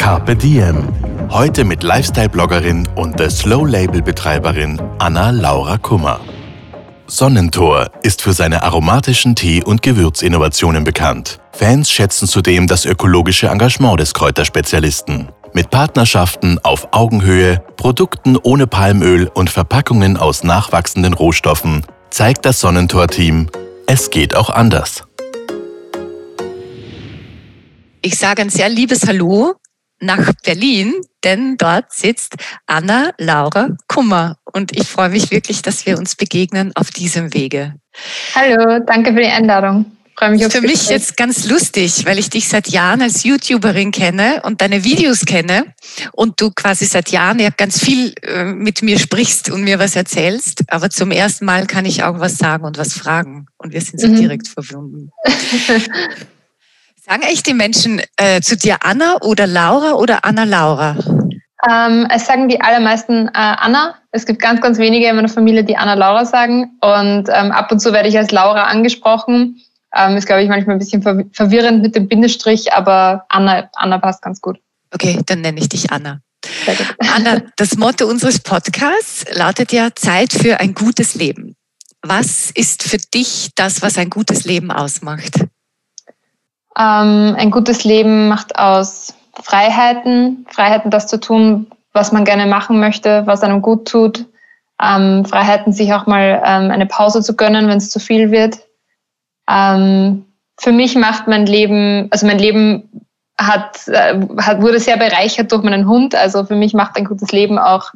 Carpe Diem. Heute mit Lifestyle-Bloggerin und der Slow-Label-Betreiberin Anna Laura Kummer. Sonnentor ist für seine aromatischen Tee- und Gewürzinnovationen bekannt. Fans schätzen zudem das ökologische Engagement des Kräuterspezialisten. Mit Partnerschaften auf Augenhöhe, Produkten ohne Palmöl und Verpackungen aus nachwachsenden Rohstoffen zeigt das Sonnentor-Team, es geht auch anders. Ich sage ein sehr liebes Hallo nach Berlin, denn dort sitzt Anna Laura Kummer und ich freue mich wirklich, dass wir uns begegnen auf diesem Wege. Hallo, danke für die Einladung. Mich Für mich jetzt ganz lustig, weil ich dich seit Jahren als YouTuberin kenne und deine Videos kenne und du quasi seit Jahren ja ganz viel äh, mit mir sprichst und mir was erzählst, aber zum ersten Mal kann ich auch was sagen und was fragen und wir sind so mhm. direkt verbunden. Sagen echt die Menschen äh, zu dir Anna oder Laura oder Anna Laura? Ähm, es sagen die allermeisten äh, Anna. Es gibt ganz, ganz wenige in meiner Familie, die Anna Laura sagen. Und ähm, ab und zu werde ich als Laura angesprochen. Ähm, ist, glaube ich, manchmal ein bisschen verwirrend mit dem Bindestrich, aber Anna, Anna passt ganz gut. Okay, dann nenne ich dich Anna. Anna, das Motto unseres Podcasts lautet ja Zeit für ein gutes Leben. Was ist für dich das, was ein gutes Leben ausmacht? Ähm, ein gutes Leben macht aus Freiheiten, Freiheiten, das zu tun, was man gerne machen möchte, was einem gut tut, ähm, Freiheiten, sich auch mal ähm, eine Pause zu gönnen, wenn es zu viel wird. Ähm, für mich macht mein Leben, also mein Leben hat, äh, hat, wurde sehr bereichert durch meinen Hund. Also für mich macht ein gutes Leben auch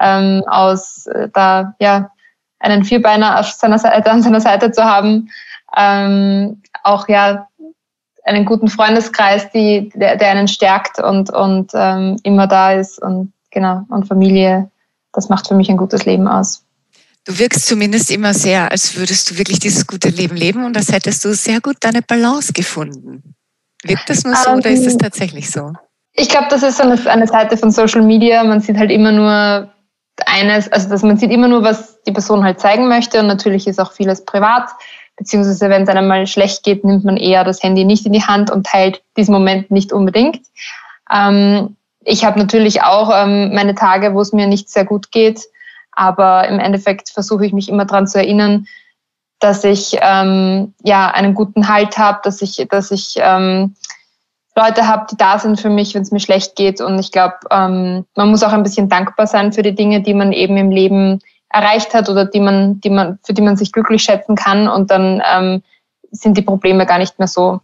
ähm, aus, äh, da ja einen Vierbeiner auf seiner Seite, an seiner Seite zu haben, ähm, auch ja einen guten Freundeskreis, die, der, der einen stärkt und, und ähm, immer da ist und genau und Familie. Das macht für mich ein gutes Leben aus. Du wirkst zumindest immer sehr, als würdest du wirklich dieses gute Leben leben und als hättest du sehr gut deine Balance gefunden. Wirkt das nur so um, oder ist es ähm, tatsächlich so? Ich glaube, das ist eine, eine Seite von Social Media. Man sieht halt immer nur eines, also dass man sieht immer nur, was die Person halt zeigen möchte und natürlich ist auch vieles privat beziehungsweise wenn es einem mal schlecht geht, nimmt man eher das Handy nicht in die Hand und teilt diesen Moment nicht unbedingt. Ähm, ich habe natürlich auch ähm, meine Tage, wo es mir nicht sehr gut geht, aber im Endeffekt versuche ich mich immer daran zu erinnern, dass ich ähm, ja einen guten Halt habe, dass ich, dass ich ähm, Leute habe, die da sind für mich, wenn es mir schlecht geht. Und ich glaube, ähm, man muss auch ein bisschen dankbar sein für die Dinge, die man eben im Leben erreicht hat oder die man, die man, für die man sich glücklich schätzen kann. Und dann ähm, sind die Probleme gar nicht mehr so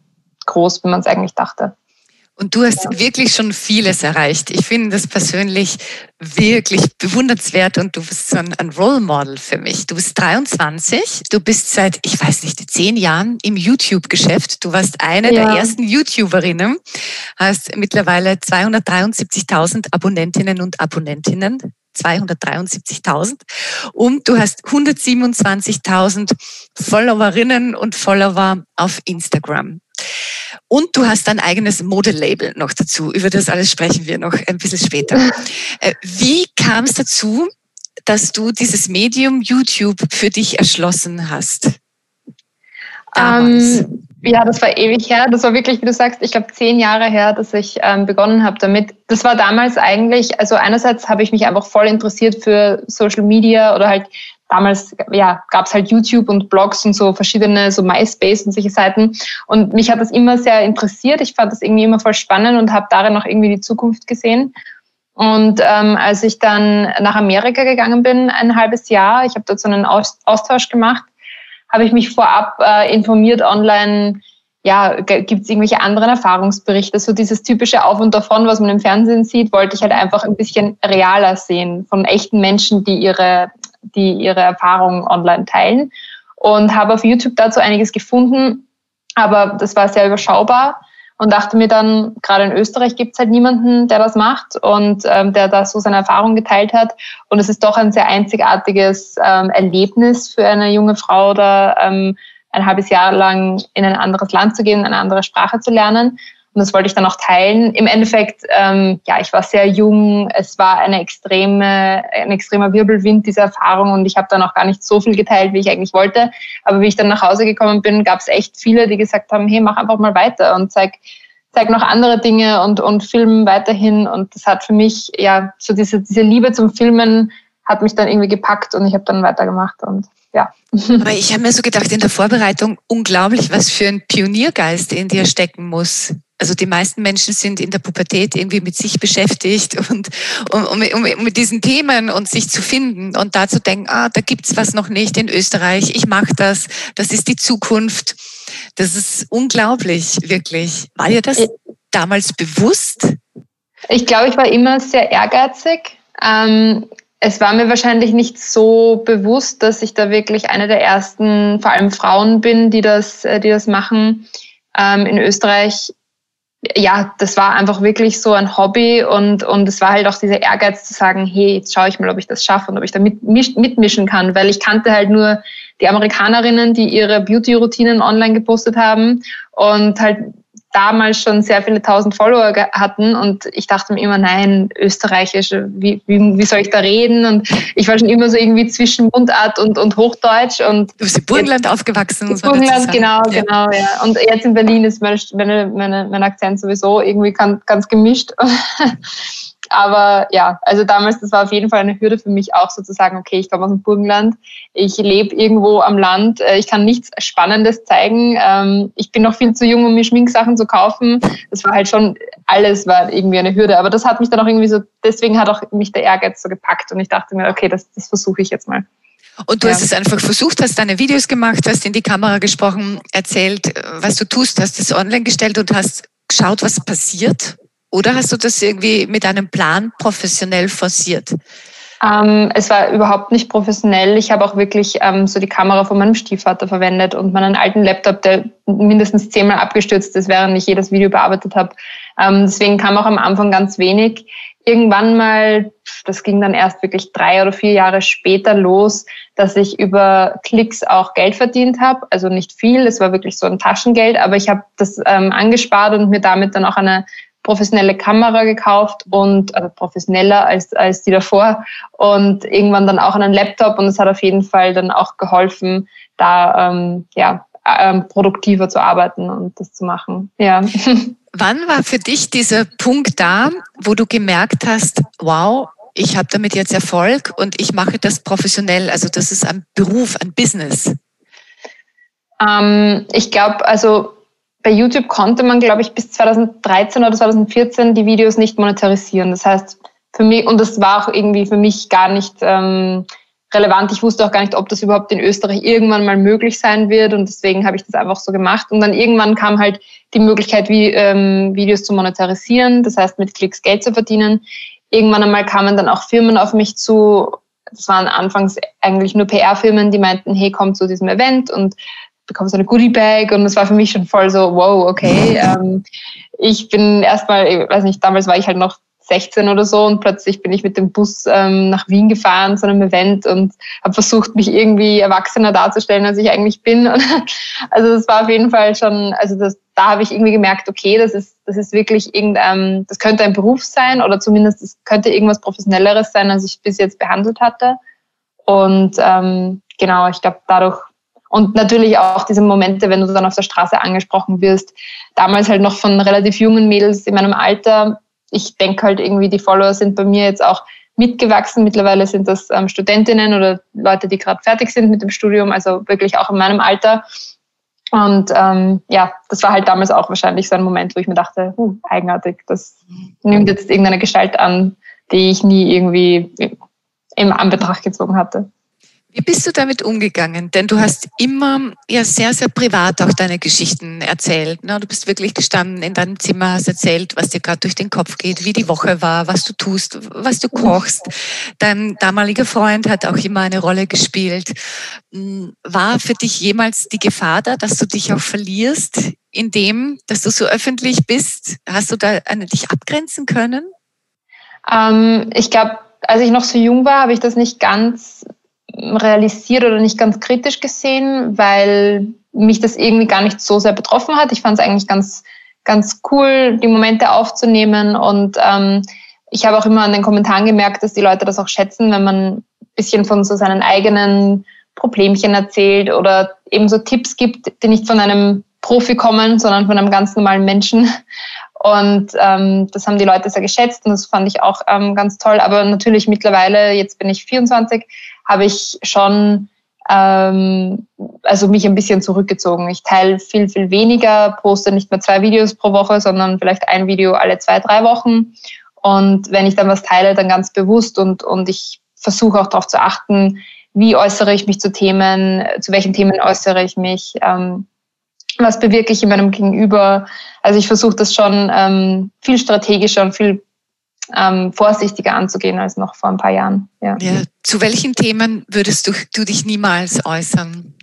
groß, wie man es eigentlich dachte. Und du hast ja. wirklich schon vieles erreicht. Ich finde das persönlich wirklich bewundernswert und du bist so ein, ein Role Model für mich. Du bist 23, du bist seit, ich weiß nicht, zehn Jahren im YouTube-Geschäft. Du warst eine ja. der ersten YouTuberinnen, hast mittlerweile 273.000 Abonnentinnen und Abonnentinnen 273.000 und du hast 127.000 Followerinnen und Follower auf Instagram. Und du hast ein eigenes Modelabel noch dazu. Über das alles sprechen wir noch ein bisschen später. Äh, wie kam es dazu, dass du dieses Medium YouTube für dich erschlossen hast? Um ja, das war ewig her. Das war wirklich, wie du sagst, ich glaube zehn Jahre her, dass ich ähm, begonnen habe damit. Das war damals eigentlich, also einerseits habe ich mich einfach voll interessiert für Social Media oder halt damals ja, gab es halt YouTube und Blogs und so verschiedene, so MySpace und solche Seiten. Und mich hat das immer sehr interessiert. Ich fand das irgendwie immer voll spannend und habe darin auch irgendwie die Zukunft gesehen. Und ähm, als ich dann nach Amerika gegangen bin, ein halbes Jahr, ich habe dort so einen Austausch gemacht, habe ich mich vorab äh, informiert online, ja, gibt es irgendwelche anderen Erfahrungsberichte? So dieses typische Auf und Davon, was man im Fernsehen sieht, wollte ich halt einfach ein bisschen realer sehen von echten Menschen, die ihre, die ihre Erfahrungen online teilen. Und habe auf YouTube dazu einiges gefunden, aber das war sehr überschaubar. Und dachte mir dann, gerade in Österreich gibt es halt niemanden, der das macht und ähm, der da so seine Erfahrung geteilt hat. Und es ist doch ein sehr einzigartiges ähm, Erlebnis für eine junge Frau, da ähm, ein halbes Jahr lang in ein anderes Land zu gehen, eine andere Sprache zu lernen. Und das wollte ich dann auch teilen. Im Endeffekt, ähm, ja, ich war sehr jung. Es war eine extreme, ein extremer Wirbelwind, diese Erfahrung. Und ich habe dann auch gar nicht so viel geteilt, wie ich eigentlich wollte. Aber wie ich dann nach Hause gekommen bin, gab es echt viele, die gesagt haben, hey, mach einfach mal weiter und zeig, zeig noch andere Dinge und, und film weiterhin. Und das hat für mich, ja, so diese, diese Liebe zum Filmen hat mich dann irgendwie gepackt und ich habe dann weitergemacht und ja. Aber ich habe mir so gedacht in der Vorbereitung, unglaublich, was für ein Pioniergeist in dir stecken muss also die meisten Menschen sind in der Pubertät irgendwie mit sich beschäftigt und um, um, um mit diesen Themen und sich zu finden und da zu denken, ah, da gibt's was noch nicht in Österreich, ich mache das, das ist die Zukunft. Das ist unglaublich, wirklich. War dir das damals bewusst? Ich glaube, ich war immer sehr ehrgeizig. Ähm, es war mir wahrscheinlich nicht so bewusst, dass ich da wirklich eine der ersten, vor allem Frauen bin, die das, äh, die das machen. Ähm, in Österreich ja, das war einfach wirklich so ein Hobby und, und es war halt auch dieser Ehrgeiz zu sagen, hey, jetzt schaue ich mal, ob ich das schaffe und ob ich da mit, mitmischen kann, weil ich kannte halt nur die Amerikanerinnen, die ihre Beauty-Routinen online gepostet haben und halt damals schon sehr viele tausend Follower hatten und ich dachte mir immer, nein, österreichisch, wie, wie, wie soll ich da reden? Und ich war schon immer so irgendwie zwischen Mundart und, und Hochdeutsch. Und du bist in Burgenland jetzt, aufgewachsen, man Burgenland, genau, ja. genau, ja. Und jetzt in Berlin ist meine, meine, meine, mein Akzent sowieso irgendwie ganz, ganz gemischt. Aber ja, also damals, das war auf jeden Fall eine Hürde für mich auch sozusagen, okay, ich komme aus dem Burgenland, ich lebe irgendwo am Land, äh, ich kann nichts Spannendes zeigen, ähm, ich bin noch viel zu jung, um mir Schminksachen zu kaufen. Das war halt schon, alles war irgendwie eine Hürde. Aber das hat mich dann auch irgendwie so, deswegen hat auch mich der Ehrgeiz so gepackt und ich dachte mir, okay, das, das versuche ich jetzt mal. Und du ja. hast es einfach versucht, hast deine Videos gemacht, hast in die Kamera gesprochen, erzählt, was du tust, hast es online gestellt und hast geschaut, was passiert. Oder hast du das irgendwie mit einem Plan professionell forciert? Ähm, es war überhaupt nicht professionell. Ich habe auch wirklich ähm, so die Kamera von meinem Stiefvater verwendet und meinen alten Laptop, der mindestens zehnmal abgestürzt ist, während ich jedes Video bearbeitet habe. Ähm, deswegen kam auch am Anfang ganz wenig. Irgendwann mal, das ging dann erst wirklich drei oder vier Jahre später los, dass ich über Klicks auch Geld verdient habe. Also nicht viel, es war wirklich so ein Taschengeld, aber ich habe das ähm, angespart und mir damit dann auch eine professionelle Kamera gekauft und also professioneller als, als die davor und irgendwann dann auch einen Laptop und es hat auf jeden Fall dann auch geholfen, da ähm, ja, ähm, produktiver zu arbeiten und das zu machen. Ja. Wann war für dich dieser Punkt da, wo du gemerkt hast, wow, ich habe damit jetzt Erfolg und ich mache das professionell, also das ist ein Beruf, ein Business? Ähm, ich glaube, also bei YouTube konnte man, glaube ich, bis 2013 oder 2014 die Videos nicht monetarisieren. Das heißt, für mich, und das war auch irgendwie für mich gar nicht ähm, relevant. Ich wusste auch gar nicht, ob das überhaupt in Österreich irgendwann mal möglich sein wird. Und deswegen habe ich das einfach so gemacht. Und dann irgendwann kam halt die Möglichkeit, wie, ähm, Videos zu monetarisieren, das heißt mit Klicks Geld zu verdienen. Irgendwann einmal kamen dann auch Firmen auf mich zu. Das waren anfangs eigentlich nur PR-Firmen, die meinten, hey, komm zu diesem Event und bekomme so eine Goodie-Bag und es war für mich schon voll so, wow, okay. Ähm, ich bin erstmal, ich weiß nicht, damals war ich halt noch 16 oder so und plötzlich bin ich mit dem Bus ähm, nach Wien gefahren zu einem Event und habe versucht, mich irgendwie erwachsener darzustellen, als ich eigentlich bin. also das war auf jeden Fall schon, also das, da habe ich irgendwie gemerkt, okay, das ist, das ist wirklich irgendein, das könnte ein Beruf sein oder zumindest es könnte irgendwas Professionelleres sein, als ich bis jetzt behandelt hatte. Und ähm, genau, ich glaube, dadurch und natürlich auch diese Momente, wenn du dann auf der Straße angesprochen wirst. Damals halt noch von relativ jungen Mädels in meinem Alter. Ich denke halt irgendwie, die Follower sind bei mir jetzt auch mitgewachsen. Mittlerweile sind das ähm, Studentinnen oder Leute, die gerade fertig sind mit dem Studium, also wirklich auch in meinem Alter. Und ähm, ja, das war halt damals auch wahrscheinlich so ein Moment, wo ich mir dachte, uh, eigenartig, das nimmt jetzt irgendeine Gestalt an, die ich nie irgendwie im Anbetracht gezogen hatte. Wie bist du damit umgegangen? Denn du hast immer ja sehr, sehr privat auch deine Geschichten erzählt. Ne? Du bist wirklich gestanden in deinem Zimmer, hast erzählt, was dir gerade durch den Kopf geht, wie die Woche war, was du tust, was du kochst. Dein damaliger Freund hat auch immer eine Rolle gespielt. Hm, war für dich jemals die Gefahr da, dass du dich auch verlierst in dem, dass du so öffentlich bist? Hast du da eine, dich abgrenzen können? Ähm, ich glaube, als ich noch so jung war, habe ich das nicht ganz realisiert oder nicht ganz kritisch gesehen, weil mich das irgendwie gar nicht so sehr betroffen hat. Ich fand es eigentlich ganz, ganz cool, die Momente aufzunehmen. Und ähm, ich habe auch immer an den Kommentaren gemerkt, dass die Leute das auch schätzen, wenn man ein bisschen von so seinen eigenen Problemchen erzählt oder eben so Tipps gibt, die nicht von einem Profi kommen, sondern von einem ganz normalen Menschen. Und ähm, das haben die Leute sehr geschätzt und das fand ich auch ähm, ganz toll. Aber natürlich mittlerweile, jetzt bin ich 24, habe ich schon ähm, also mich ein bisschen zurückgezogen. Ich teile viel, viel weniger, poste nicht mehr zwei Videos pro Woche, sondern vielleicht ein Video alle zwei, drei Wochen. Und wenn ich dann was teile, dann ganz bewusst und, und ich versuche auch darauf zu achten, wie äußere ich mich zu Themen, zu welchen Themen äußere ich mich, ähm, was bewirke ich in meinem Gegenüber. Also ich versuche das schon ähm, viel strategischer und viel ähm, vorsichtiger anzugehen als noch vor ein paar Jahren. Ja. ja zu welchen Themen würdest du, du dich niemals äußern?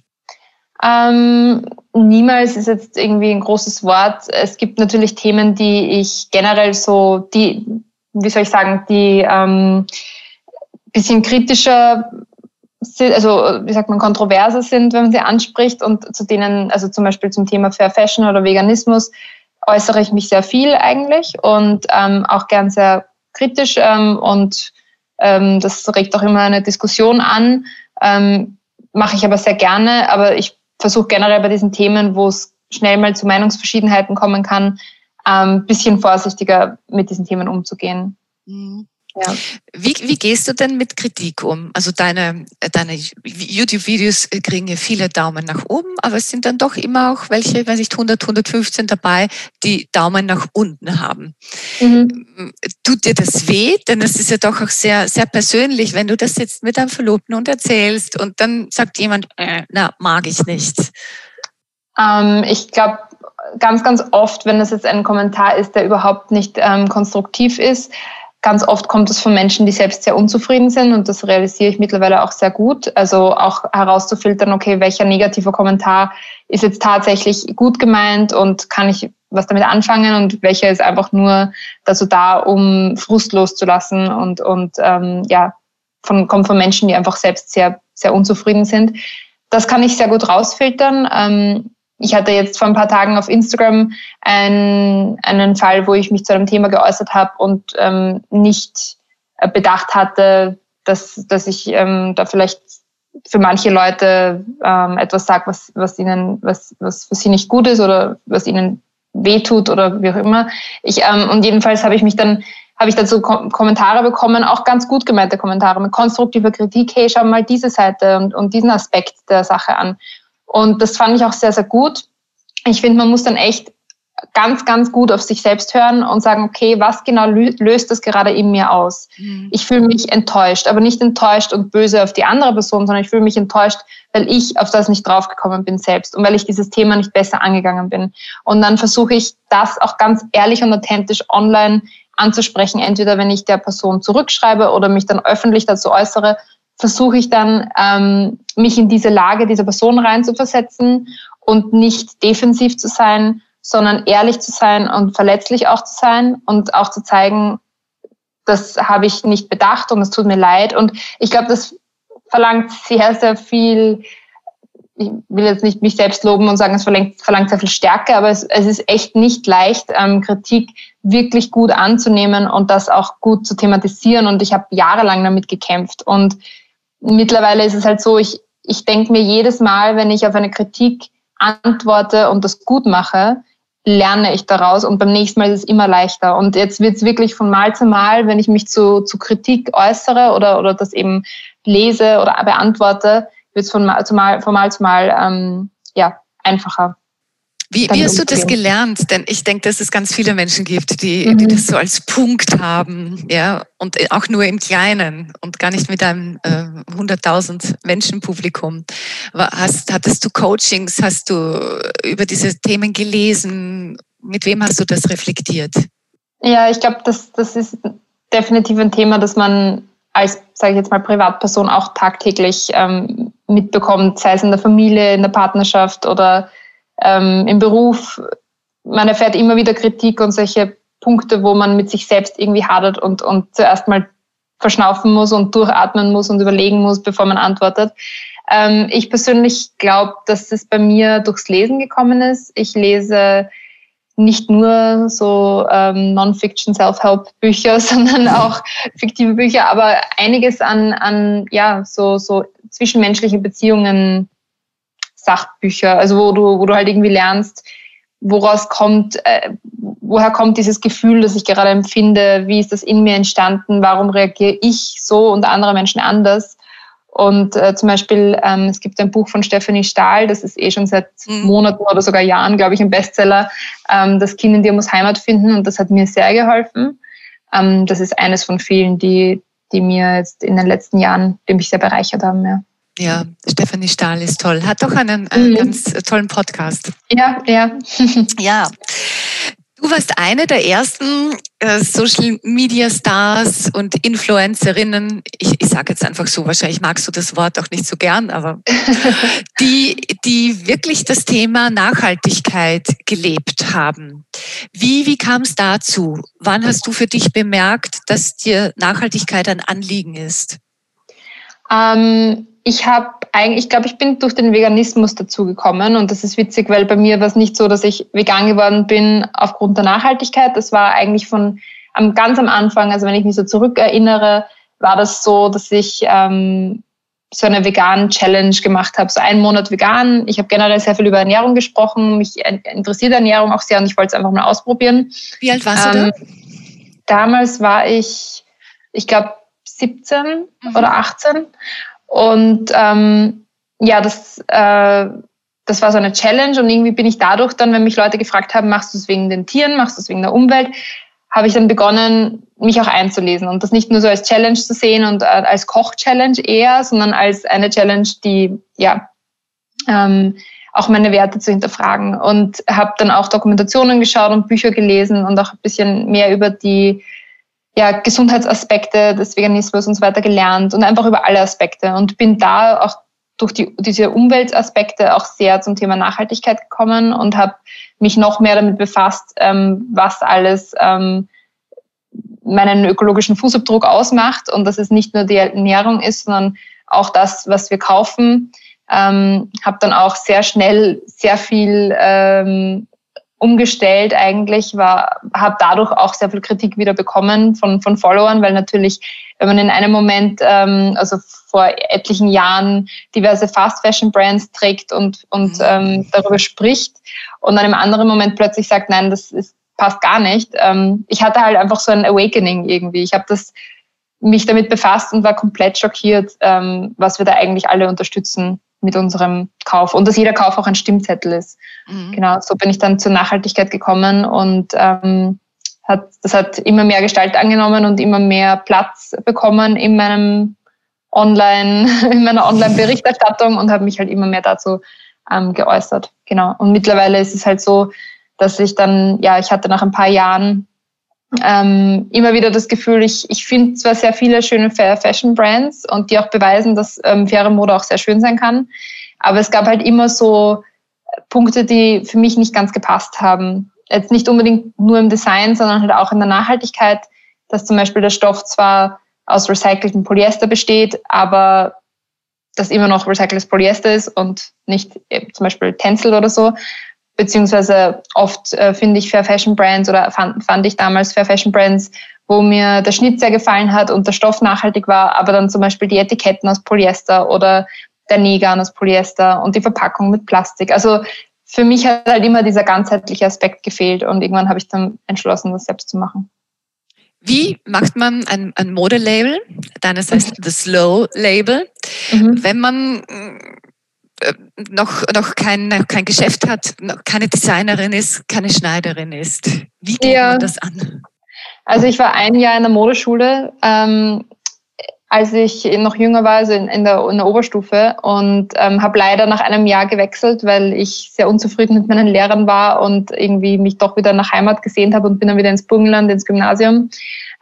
Ähm, niemals ist jetzt irgendwie ein großes Wort. Es gibt natürlich Themen, die ich generell so, die, wie soll ich sagen, die ähm, bisschen kritischer sind, also wie sagt man, kontroverser sind, wenn man sie anspricht und zu denen, also zum Beispiel zum Thema Fair Fashion oder Veganismus, äußere ich mich sehr viel eigentlich und ähm, auch gern sehr kritisch ähm, und ähm, das regt auch immer eine Diskussion an. Ähm, Mache ich aber sehr gerne, aber ich versuche generell bei diesen Themen, wo es schnell mal zu Meinungsverschiedenheiten kommen kann, ein ähm, bisschen vorsichtiger mit diesen Themen umzugehen. Mhm. Ja. Wie, wie gehst du denn mit Kritik um? Also deine, deine YouTube-Videos kriegen ja viele Daumen nach oben, aber es sind dann doch immer auch welche, weiß ich, 100, 115 dabei, die Daumen nach unten haben. Mhm. Tut dir das weh? Denn es ist ja doch auch sehr, sehr persönlich, wenn du das jetzt mit deinem Verlobten und erzählst und dann sagt jemand, äh, na, mag ich nicht. Ähm, ich glaube, ganz, ganz oft, wenn das jetzt ein Kommentar ist, der überhaupt nicht ähm, konstruktiv ist, Ganz oft kommt es von Menschen, die selbst sehr unzufrieden sind und das realisiere ich mittlerweile auch sehr gut. Also auch herauszufiltern, okay, welcher negative Kommentar ist jetzt tatsächlich gut gemeint und kann ich was damit anfangen und welcher ist einfach nur dazu da, um Frust loszulassen und, und ähm, ja, von, kommt von Menschen, die einfach selbst sehr, sehr unzufrieden sind. Das kann ich sehr gut rausfiltern. Ähm, ich hatte jetzt vor ein paar Tagen auf Instagram ein, einen Fall, wo ich mich zu einem Thema geäußert habe und ähm, nicht äh, bedacht hatte, dass, dass ich ähm, da vielleicht für manche Leute ähm, etwas sage, was, was ihnen, was, was für sie nicht gut ist oder was ihnen wehtut oder wie auch immer. Ich, ähm, und jedenfalls habe ich mich dann habe ich dazu Kom Kommentare bekommen, auch ganz gut gemeinte Kommentare mit konstruktiver Kritik. Hey, schau mal diese Seite und, und diesen Aspekt der Sache an. Und das fand ich auch sehr, sehr gut. Ich finde, man muss dann echt ganz, ganz gut auf sich selbst hören und sagen, okay, was genau löst das gerade in mir aus? Mhm. Ich fühle mich enttäuscht, aber nicht enttäuscht und böse auf die andere Person, sondern ich fühle mich enttäuscht, weil ich auf das nicht draufgekommen bin selbst und weil ich dieses Thema nicht besser angegangen bin. Und dann versuche ich das auch ganz ehrlich und authentisch online anzusprechen, entweder wenn ich der Person zurückschreibe oder mich dann öffentlich dazu äußere versuche ich dann, ähm, mich in diese Lage dieser Person reinzuversetzen und nicht defensiv zu sein, sondern ehrlich zu sein und verletzlich auch zu sein und auch zu zeigen, das habe ich nicht bedacht und es tut mir leid. Und ich glaube, das verlangt sehr, sehr viel, ich will jetzt nicht mich selbst loben und sagen, es verlangt, verlangt sehr viel Stärke, aber es, es ist echt nicht leicht, ähm, Kritik wirklich gut anzunehmen und das auch gut zu thematisieren. Und ich habe jahrelang damit gekämpft. Und mittlerweile ist es halt so, ich, ich denke mir jedes Mal, wenn ich auf eine Kritik antworte und das gut mache, lerne ich daraus und beim nächsten Mal ist es immer leichter. Und jetzt wird es wirklich von Mal zu Mal, wenn ich mich zu, zu Kritik äußere oder, oder das eben lese oder beantworte, wird es von Mal zu Mal, von Mal, zu Mal ähm, ja, einfacher. Wie, wie hast du das gelernt? Denn ich denke, dass es ganz viele Menschen gibt, die, mhm. die das so als Punkt haben, ja, und auch nur im Kleinen und gar nicht mit einem äh, 100.000 Menschen Publikum. Hast, hattest du Coachings? Hast du über diese Themen gelesen? Mit wem hast du das reflektiert? Ja, ich glaube, das, das ist definitiv ein Thema, das man als, sage ich jetzt mal, Privatperson auch tagtäglich ähm, mitbekommt, sei es in der Familie, in der Partnerschaft oder ähm, im Beruf. Man erfährt immer wieder Kritik und solche Punkte, wo man mit sich selbst irgendwie hadert und, und zuerst mal verschnaufen muss und durchatmen muss und überlegen muss, bevor man antwortet. Ähm, ich persönlich glaube, dass es bei mir durchs Lesen gekommen ist. Ich lese nicht nur so ähm, Non-Fiction Self-Help-Bücher, sondern auch fiktive Bücher, aber einiges an, an ja, so, so zwischenmenschliche Beziehungen, Sachbücher, also wo du, wo du halt irgendwie lernst, woraus kommt, äh, woher kommt dieses Gefühl, das ich gerade empfinde, wie ist das in mir entstanden, warum reagiere ich so und andere Menschen anders. Und äh, zum Beispiel, ähm, es gibt ein Buch von Stephanie Stahl, das ist eh schon seit mhm. Monaten oder sogar Jahren, glaube ich, ein Bestseller. Ähm, das Kind in dir muss Heimat finden und das hat mir sehr geholfen. Ähm, das ist eines von vielen, die, die mir jetzt in den letzten Jahren, die mich sehr bereichert haben. Ja. Ja, Stephanie Stahl ist toll. Hat doch einen, einen mhm. ganz tollen Podcast. Ja, ja. ja. Du warst eine der ersten äh, Social Media Stars und Influencerinnen. Ich, ich sage jetzt einfach so, wahrscheinlich magst du das Wort auch nicht so gern, aber die, die wirklich das Thema Nachhaltigkeit gelebt haben. Wie, wie kam es dazu? Wann hast du für dich bemerkt, dass dir Nachhaltigkeit ein Anliegen ist? Ähm, ich habe eigentlich, ich glaube, ich bin durch den Veganismus dazugekommen und das ist witzig, weil bei mir war es nicht so, dass ich vegan geworden bin aufgrund der Nachhaltigkeit. Das war eigentlich von am ganz am Anfang, also wenn ich mich so zurückerinnere, war das so, dass ich ähm, so eine vegan Challenge gemacht habe, so einen Monat vegan. Ich habe generell sehr viel über Ernährung gesprochen, mich interessiert Ernährung auch sehr und ich wollte es einfach mal ausprobieren. Wie alt warst ähm, du da? Damals war ich, ich glaube, 17 mhm. oder 18 und ähm, ja, das, äh, das war so eine Challenge und irgendwie bin ich dadurch dann, wenn mich Leute gefragt haben, machst du es wegen den Tieren, machst du es wegen der Umwelt, habe ich dann begonnen, mich auch einzulesen und das nicht nur so als Challenge zu sehen und äh, als Koch-Challenge eher, sondern als eine Challenge, die ja ähm, auch meine Werte zu hinterfragen und habe dann auch Dokumentationen geschaut und Bücher gelesen und auch ein bisschen mehr über die ja, Gesundheitsaspekte des Veganismus und so weiter gelernt und einfach über alle Aspekte und bin da auch durch die, diese Umweltaspekte auch sehr zum Thema Nachhaltigkeit gekommen und habe mich noch mehr damit befasst, ähm, was alles ähm, meinen ökologischen Fußabdruck ausmacht und dass es nicht nur die Ernährung ist, sondern auch das, was wir kaufen. Ähm, habe dann auch sehr schnell sehr viel ähm, umgestellt eigentlich, war, habe dadurch auch sehr viel Kritik wieder bekommen von, von Followern, weil natürlich, wenn man in einem Moment, ähm, also vor etlichen Jahren, diverse Fast Fashion Brands trägt und, und mhm. ähm, darüber spricht und dann im anderen Moment plötzlich sagt, nein, das ist, passt gar nicht. Ähm, ich hatte halt einfach so ein Awakening irgendwie. Ich habe das mich damit befasst und war komplett schockiert, ähm, was wir da eigentlich alle unterstützen mit unserem Kauf und dass jeder Kauf auch ein Stimmzettel ist. Mhm. Genau, so bin ich dann zur Nachhaltigkeit gekommen und ähm, hat, das hat immer mehr Gestalt angenommen und immer mehr Platz bekommen in meinem Online, in meiner Online-Berichterstattung und habe mich halt immer mehr dazu ähm, geäußert. Genau. Und mittlerweile ist es halt so, dass ich dann, ja, ich hatte nach ein paar Jahren ähm, immer wieder das Gefühl, ich, ich finde zwar sehr viele schöne Fashion Brands und die auch beweisen, dass ähm, faire Mode auch sehr schön sein kann, aber es gab halt immer so Punkte, die für mich nicht ganz gepasst haben. Jetzt nicht unbedingt nur im Design, sondern halt auch in der Nachhaltigkeit, dass zum Beispiel der Stoff zwar aus recyceltem Polyester besteht, aber das immer noch recyceltes Polyester ist und nicht äh, zum Beispiel Tencel oder so beziehungsweise oft äh, finde ich Fair Fashion Brands oder fand, fand ich damals Fair Fashion Brands, wo mir der Schnitt sehr gefallen hat und der Stoff nachhaltig war, aber dann zum Beispiel die Etiketten aus Polyester oder der Negan aus Polyester und die Verpackung mit Plastik. Also für mich hat halt immer dieser ganzheitliche Aspekt gefehlt und irgendwann habe ich dann entschlossen, das selbst zu machen. Wie macht man ein, ein Modelabel? Deines heißt The Slow Label. Mhm. Wenn man noch, noch kein, kein Geschäft hat, noch keine Designerin ist, keine Schneiderin ist. Wie geht ja. man das an? Also ich war ein Jahr in der Modeschule, ähm, als ich noch jünger war, also in, in, der, in der, Oberstufe und ähm, habe leider nach einem Jahr gewechselt, weil ich sehr unzufrieden mit meinen Lehrern war und irgendwie mich doch wieder nach Heimat gesehnt habe und bin dann wieder ins Burgenland, ins Gymnasium.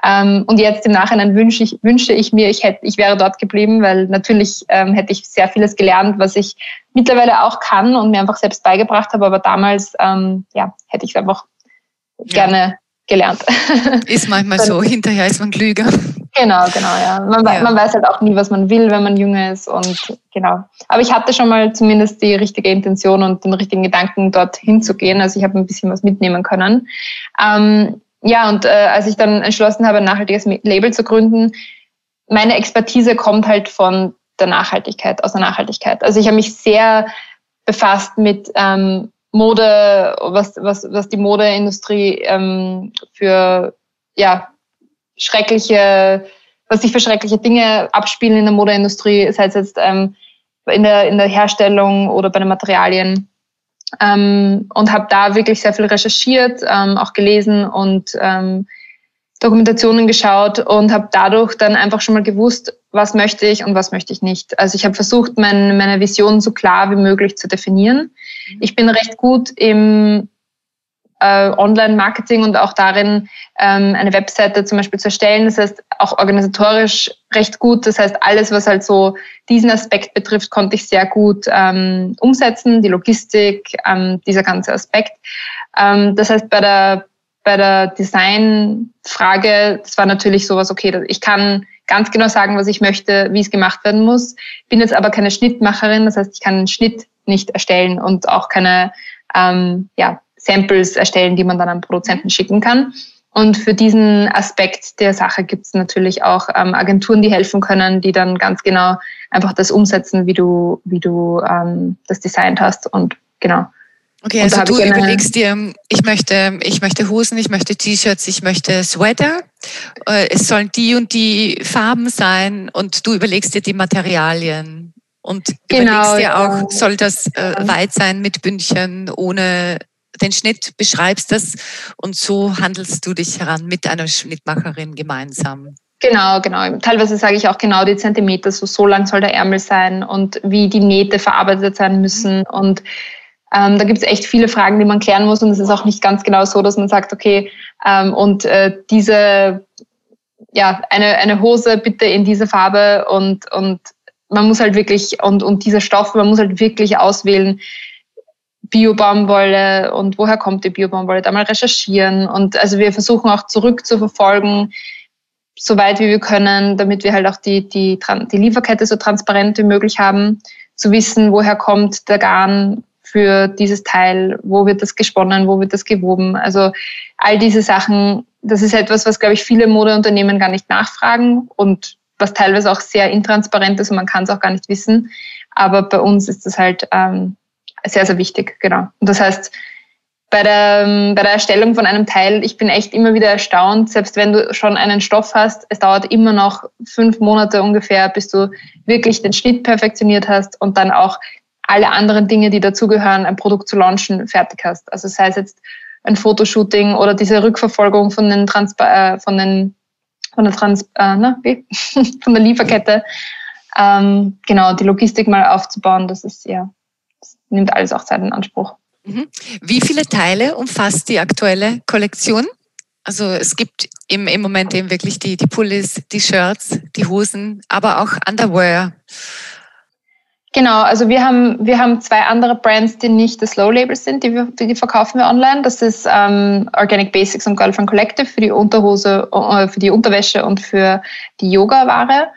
Ähm, und jetzt im Nachhinein wünsche ich, wünsche ich mir, ich, hätte, ich wäre dort geblieben, weil natürlich ähm, hätte ich sehr vieles gelernt, was ich mittlerweile auch kann und mir einfach selbst beigebracht habe. Aber damals ähm, ja, hätte ich es einfach ja. gerne gelernt. Ist manchmal so, hinterher ist man klüger. Genau, genau, ja. Man, ja. man weiß halt auch nie, was man will, wenn man jung ist und genau. Aber ich hatte schon mal zumindest die richtige Intention und den richtigen Gedanken, dort hinzugehen. Also ich habe ein bisschen was mitnehmen können. Ähm, ja, und äh, als ich dann entschlossen habe, ein nachhaltiges Label zu gründen, meine Expertise kommt halt von der Nachhaltigkeit, aus der Nachhaltigkeit. Also ich habe mich sehr befasst mit ähm, Mode, was, was, was die Modeindustrie ähm, für ja, schreckliche, was sich für schreckliche Dinge abspielen in der Modeindustrie, sei es jetzt ähm, in, der, in der Herstellung oder bei den Materialien. Ähm, und habe da wirklich sehr viel recherchiert, ähm, auch gelesen und ähm, Dokumentationen geschaut und habe dadurch dann einfach schon mal gewusst, was möchte ich und was möchte ich nicht. Also ich habe versucht, mein, meine Vision so klar wie möglich zu definieren. Mhm. Ich bin recht gut im äh, Online-Marketing und auch darin, ähm, eine Webseite zum Beispiel zu erstellen. Das heißt, auch organisatorisch recht gut. Das heißt, alles, was halt so diesen Aspekt betrifft, konnte ich sehr gut ähm, umsetzen. Die Logistik, ähm, dieser ganze Aspekt. Ähm, das heißt, bei der, bei der Designfrage, das war natürlich sowas, okay, ich kann ganz genau sagen, was ich möchte, wie es gemacht werden muss. Bin jetzt aber keine Schnittmacherin, das heißt, ich kann einen Schnitt nicht erstellen und auch keine ähm, ja, Samples erstellen, die man dann an Produzenten schicken kann. Und für diesen Aspekt der Sache gibt es natürlich auch ähm, Agenturen, die helfen können, die dann ganz genau einfach das umsetzen, wie du, wie du ähm, das designt hast. Und genau. Okay, also du überlegst dir, ich möchte, ich möchte Hosen, ich möchte T-Shirts, ich möchte Sweater. Äh, es sollen die und die Farben sein und du überlegst dir die Materialien und genau, überlegst dir ja. auch, soll das äh, weit sein mit Bündchen, ohne den Schnitt, beschreibst das und so handelst du dich heran mit einer Schnittmacherin gemeinsam. Genau, genau. Teilweise sage ich auch genau die Zentimeter, so, so lang soll der Ärmel sein und wie die Nähte verarbeitet sein müssen. Und ähm, da gibt es echt viele Fragen, die man klären muss. Und es ist auch nicht ganz genau so, dass man sagt, okay, ähm, und äh, diese, ja, eine, eine Hose bitte in diese Farbe und, und man muss halt wirklich, und, und dieser Stoff, man muss halt wirklich auswählen, Biobaumwolle und woher kommt die Biobaumwolle, da mal recherchieren. Und also wir versuchen auch zurückzuverfolgen, so weit wie wir können, damit wir halt auch die, die, die Lieferkette so transparent wie möglich haben, zu wissen, woher kommt der Garn für dieses Teil, wo wird das gesponnen, wo wird das gewoben. Also all diese Sachen, das ist etwas, was, glaube ich, viele Modeunternehmen gar nicht nachfragen und was teilweise auch sehr intransparent ist und man kann es auch gar nicht wissen. Aber bei uns ist das halt ähm, sehr, sehr wichtig, genau. Und das heißt, bei der, bei der Erstellung von einem Teil, ich bin echt immer wieder erstaunt, selbst wenn du schon einen Stoff hast, es dauert immer noch fünf Monate ungefähr, bis du wirklich den Schnitt perfektioniert hast und dann auch alle anderen Dinge, die dazugehören, ein Produkt zu launchen, fertig hast. Also sei es jetzt ein Fotoshooting oder diese Rückverfolgung von den Transpa äh, von den von der Trans äh, na, wie? von der Lieferkette. Ähm, genau, die Logistik mal aufzubauen, das ist ja nimmt alles auch Zeit in Anspruch. Mhm. Wie viele Teile umfasst die aktuelle Kollektion? Also es gibt im, im Moment eben wirklich die, die Pullis, die Shirts, die Hosen, aber auch Underwear. Genau, also wir haben, wir haben zwei andere Brands, die nicht das Low Label sind, die, wir, die verkaufen wir online. Das ist ähm, Organic Basics und Girlfriend Collective für die Unterhose, äh, für die Unterwäsche und für die Yoga-Ware.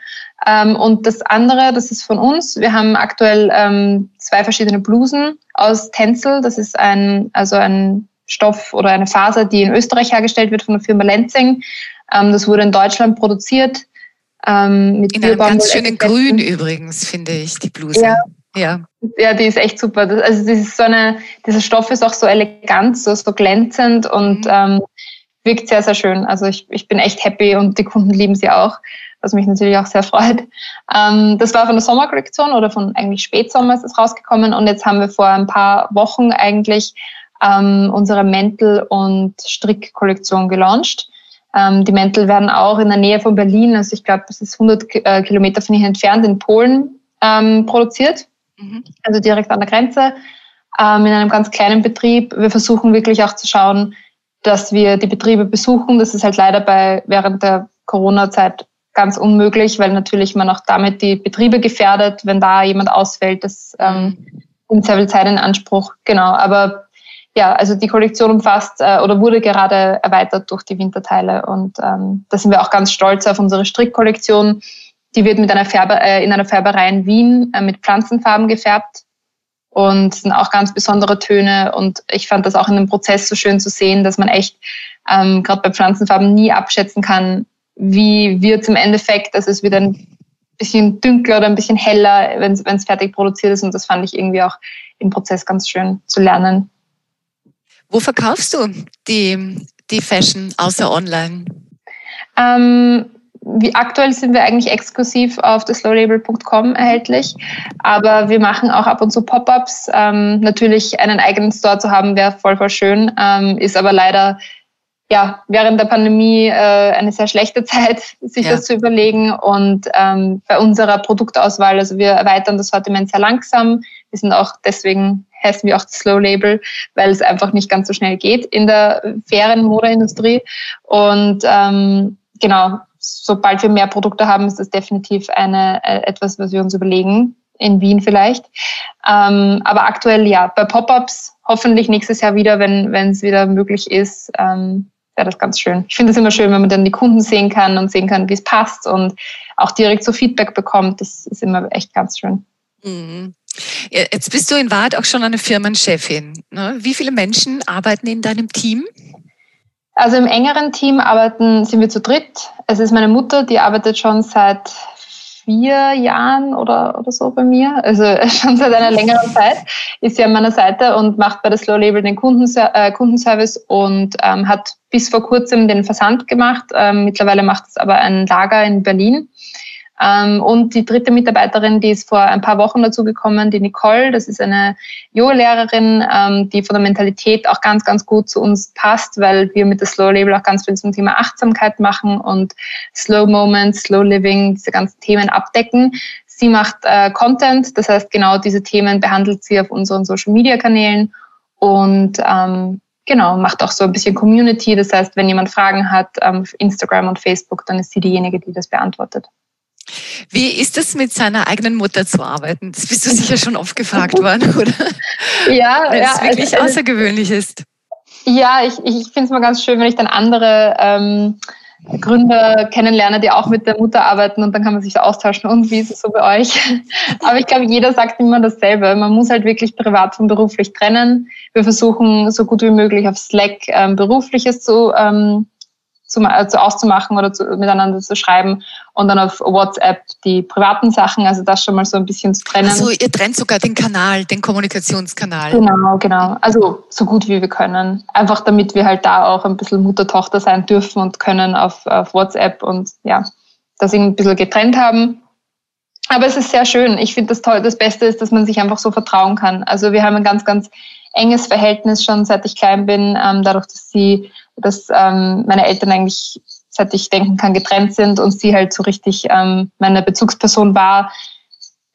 Ähm, und das andere, das ist von uns. Wir haben aktuell ähm, zwei verschiedene Blusen aus Tencel. Das ist ein, also ein Stoff oder eine Faser, die in Österreich hergestellt wird von der Firma Lenzing. Ähm, das wurde in Deutschland produziert. Mit in einem ganz schönen Grün übrigens, finde ich, die Bluse. Ja. Ja. ja, die ist echt super. Also das ist so eine, dieser Stoff ist auch so elegant, so, so glänzend und mhm. ähm, wirkt sehr, sehr schön. Also ich, ich bin echt happy und die Kunden lieben sie auch. Was mich natürlich auch sehr freut. Ähm, das war von der Sommerkollektion oder von eigentlich Spätsommer ist es rausgekommen und jetzt haben wir vor ein paar Wochen eigentlich ähm, unsere Mäntel- und Strickkollektion gelauncht. Ähm, die Mäntel werden auch in der Nähe von Berlin, also ich glaube, es ist 100 äh, Kilometer von hier entfernt, in Polen ähm, produziert, mhm. also direkt an der Grenze, ähm, in einem ganz kleinen Betrieb. Wir versuchen wirklich auch zu schauen, dass wir die Betriebe besuchen. Das ist halt leider bei während der Corona-Zeit ganz unmöglich, weil natürlich man auch damit die Betriebe gefährdet, wenn da jemand ausfällt. Das ähm, nimmt sehr viel Zeit in Anspruch. Genau, aber ja, also die Kollektion umfasst äh, oder wurde gerade erweitert durch die Winterteile und ähm, da sind wir auch ganz stolz auf unsere Strickkollektion. Die wird mit einer Färber, äh, in einer Färberei in Wien äh, mit Pflanzenfarben gefärbt und sind auch ganz besondere Töne und ich fand das auch in dem Prozess so schön zu sehen, dass man echt ähm, gerade bei Pflanzenfarben nie abschätzen kann, wie wird es im Endeffekt, dass es wieder ein bisschen dunkler oder ein bisschen heller, wenn es fertig produziert ist und das fand ich irgendwie auch im Prozess ganz schön zu lernen. Wo verkaufst du die, die Fashion außer online? Ähm, wie aktuell sind wir eigentlich exklusiv auf das slowlabel.com erhältlich, aber wir machen auch ab und zu Pop-ups. Ähm, natürlich einen eigenen Store zu haben wäre voll voll schön, ähm, ist aber leider ja während der Pandemie äh, eine sehr schlechte Zeit, sich ja. das zu überlegen. Und ähm, bei unserer Produktauswahl, also wir erweitern das Sortiment sehr langsam. Wir sind auch deswegen heißen wir auch Slow Label, weil es einfach nicht ganz so schnell geht in der fairen Modeindustrie. Und ähm, genau, sobald wir mehr Produkte haben, ist das definitiv eine, äh, etwas, was wir uns überlegen. In Wien vielleicht. Ähm, aber aktuell ja, bei Pop-ups hoffentlich nächstes Jahr wieder, wenn es wieder möglich ist. Ähm, wäre das ganz schön. Ich finde es immer schön, wenn man dann die Kunden sehen kann und sehen kann, wie es passt und auch direkt so Feedback bekommt. Das ist immer echt ganz schön. Mhm. Jetzt bist du in Wahrheit auch schon eine Firmenchefin. Ne? Wie viele Menschen arbeiten in deinem Team? Also im engeren Team arbeiten, sind wir zu dritt. Es ist meine Mutter, die arbeitet schon seit vier Jahren oder, oder so bei mir, also schon seit einer längeren Zeit, ist sie an meiner Seite und macht bei der Slow Label den Kundenser äh, Kundenservice und ähm, hat bis vor kurzem den Versand gemacht. Ähm, mittlerweile macht es aber ein Lager in Berlin. Ähm, und die dritte Mitarbeiterin, die ist vor ein paar Wochen dazu gekommen, die Nicole. Das ist eine Yoga-Lehrerin, ähm, die von der Mentalität auch ganz, ganz gut zu uns passt, weil wir mit der Slow Label auch ganz viel zum Thema Achtsamkeit machen und Slow Moments, Slow Living, diese ganzen Themen abdecken. Sie macht äh, Content, das heißt genau diese Themen behandelt sie auf unseren Social-Media-Kanälen und ähm, genau, macht auch so ein bisschen Community. Das heißt, wenn jemand Fragen hat ähm, auf Instagram und Facebook, dann ist sie diejenige, die das beantwortet. Wie ist es mit seiner eigenen Mutter zu arbeiten? Das bist du sicher schon oft gefragt worden, oder? Ja, Weil ja, es wirklich also, außergewöhnlich ist. Ja, ich, ich finde es mal ganz schön, wenn ich dann andere ähm, Gründer kennenlerne, die auch mit der Mutter arbeiten und dann kann man sich austauschen und wie ist es so bei euch? Aber ich glaube, jeder sagt immer dasselbe. Man muss halt wirklich privat von beruflich trennen. Wir versuchen so gut wie möglich auf Slack ähm, berufliches zu ähm, zu, also auszumachen oder zu, miteinander zu schreiben und dann auf WhatsApp die privaten Sachen, also das schon mal so ein bisschen zu trennen. Also ihr trennt sogar den Kanal, den Kommunikationskanal. Genau, genau. Also so gut wie wir können. Einfach damit wir halt da auch ein bisschen Mutter-Tochter sein dürfen und können auf, auf WhatsApp und ja, das ein bisschen getrennt haben. Aber es ist sehr schön. Ich finde das toll. Das Beste ist, dass man sich einfach so vertrauen kann. Also wir haben ein ganz, ganz enges Verhältnis schon seit ich klein bin, ähm, dadurch, dass sie dass ähm, meine Eltern eigentlich, seit ich denken kann, getrennt sind und sie halt so richtig ähm, meine Bezugsperson war,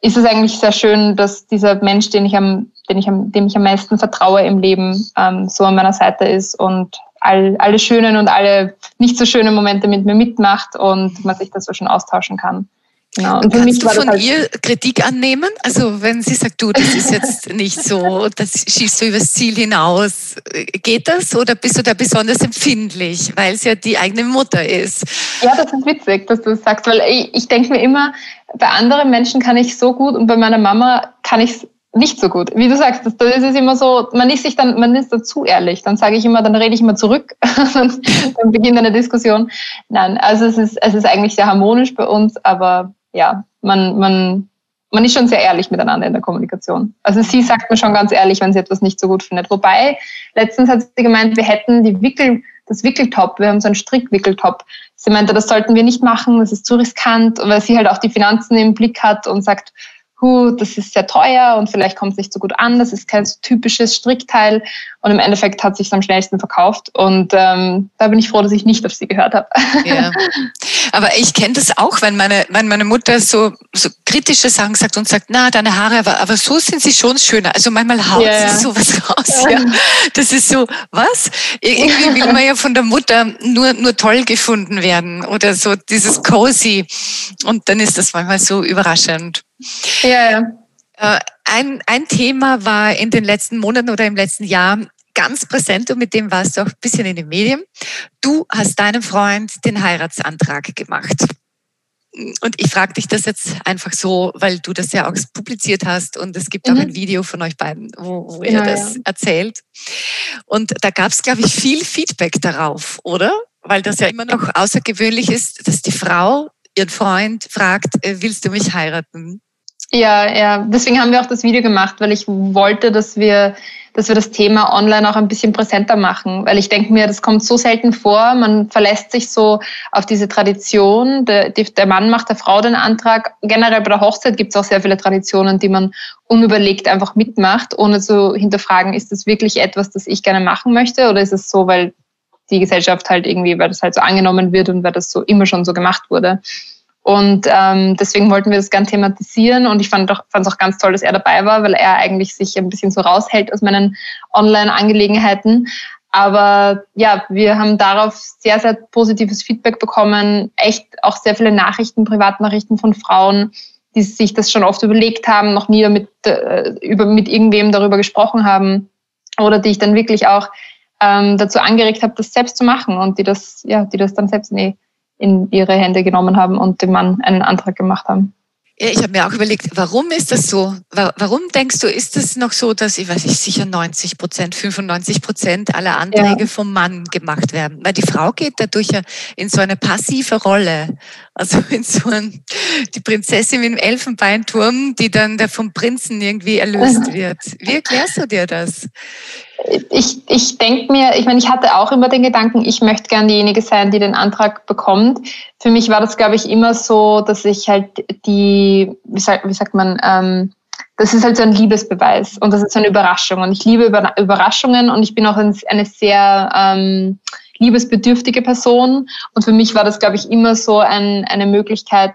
ist es eigentlich sehr schön, dass dieser Mensch, den ich am, den ich am, dem ich am meisten vertraue im Leben, ähm, so an meiner Seite ist und all, alle schönen und alle nicht so schönen Momente mit mir mitmacht und man sich das so schon austauschen kann. Genau. Und Kannst du von halt ihr Kritik annehmen? Also wenn sie sagt, du, das ist jetzt nicht so, das schießt du übers Ziel hinaus, geht das oder bist du da besonders empfindlich, weil es ja die eigene Mutter ist? Ja, das ist witzig, dass du das sagst, weil ich, ich denke mir immer, bei anderen Menschen kann ich so gut und bei meiner Mama kann ich es nicht so gut. Wie du sagst, das, das ist immer so, man ist sich dann, man ist da zu ehrlich. Dann sage ich immer, dann rede ich immer zurück, dann beginnt eine Diskussion. Nein, also es ist, es ist eigentlich sehr harmonisch bei uns, aber ja, man, man, man ist schon sehr ehrlich miteinander in der Kommunikation. Also sie sagt mir schon ganz ehrlich, wenn sie etwas nicht so gut findet. Wobei, letztens hat sie gemeint, wir hätten die Wickel das Wickeltop, wir haben so einen Strickwickeltop. Sie meinte, das sollten wir nicht machen, das ist zu riskant, weil sie halt auch die Finanzen im Blick hat und sagt, huh, das ist sehr teuer und vielleicht kommt es nicht so gut an, das ist kein typisches Strickteil. Und im Endeffekt hat sich am schnellsten verkauft. Und ähm, da bin ich froh, dass ich nicht auf sie gehört habe. Ja. Aber ich kenne das auch, wenn meine, wenn meine Mutter so, so kritische Sachen sagt und sagt, na, deine Haare, aber, aber so sind sie schon schöner. Also manchmal haut ja, sie sowas raus. Ja. Das ist so, was? Irgendwie will man ja von der Mutter nur, nur toll gefunden werden oder so dieses cozy. Und dann ist das manchmal so überraschend. Ja, ja. Äh, ein, ein Thema war in den letzten Monaten oder im letzten Jahr ganz präsent und mit dem warst du auch ein bisschen in den Medien. Du hast deinem Freund den Heiratsantrag gemacht. Und ich frage dich das jetzt einfach so, weil du das ja auch publiziert hast und es gibt mhm. auch ein Video von euch beiden, wo, wo ihr ja, das ja. erzählt. Und da gab es, glaube ich, viel Feedback darauf, oder? Weil das ja immer noch außergewöhnlich ist, dass die Frau ihren Freund fragt, äh, willst du mich heiraten? Ja, ja, deswegen haben wir auch das Video gemacht, weil ich wollte, dass wir, dass wir das Thema online auch ein bisschen präsenter machen, weil ich denke mir, das kommt so selten vor, man verlässt sich so auf diese Tradition, der, der Mann macht der Frau den Antrag. Generell bei der Hochzeit gibt es auch sehr viele Traditionen, die man unüberlegt einfach mitmacht, ohne zu hinterfragen, ist das wirklich etwas, das ich gerne machen möchte? Oder ist es so, weil die Gesellschaft halt irgendwie, weil das halt so angenommen wird und weil das so immer schon so gemacht wurde. Und ähm, deswegen wollten wir das gerne thematisieren und ich fand es auch, auch ganz toll, dass er dabei war, weil er eigentlich sich ein bisschen so raushält aus meinen Online-Angelegenheiten. Aber ja, wir haben darauf sehr, sehr positives Feedback bekommen. Echt auch sehr viele Nachrichten, Privatnachrichten von Frauen, die sich das schon oft überlegt haben, noch nie mit, äh, über, mit irgendwem darüber gesprochen haben. Oder die ich dann wirklich auch ähm, dazu angeregt habe, das selbst zu machen und die das, ja, die das dann selbst nee, in ihre Hände genommen haben und dem Mann einen Antrag gemacht haben. Ja, ich habe mir auch überlegt, warum ist das so? Warum denkst du, ist es noch so, dass, ich weiß nicht, sicher 90 Prozent, 95 Prozent aller Anträge ja. vom Mann gemacht werden? Weil die Frau geht dadurch ja in so eine passive Rolle. Also in so ein, die Prinzessin im Elfenbeinturm, die dann der vom Prinzen irgendwie erlöst wird. Wie erklärst du dir das? ich, ich denke mir, ich meine, ich hatte auch immer den Gedanken, ich möchte gern diejenige sein, die den Antrag bekommt. Für mich war das, glaube ich, immer so, dass ich halt die, wie, sagt, wie sagt man, ähm, das ist halt so ein Liebesbeweis und das ist so eine Überraschung. Und ich liebe Überraschungen und ich bin auch eine sehr ähm, liebesbedürftige Person. Und für mich war das, glaube ich, immer so ein, eine Möglichkeit,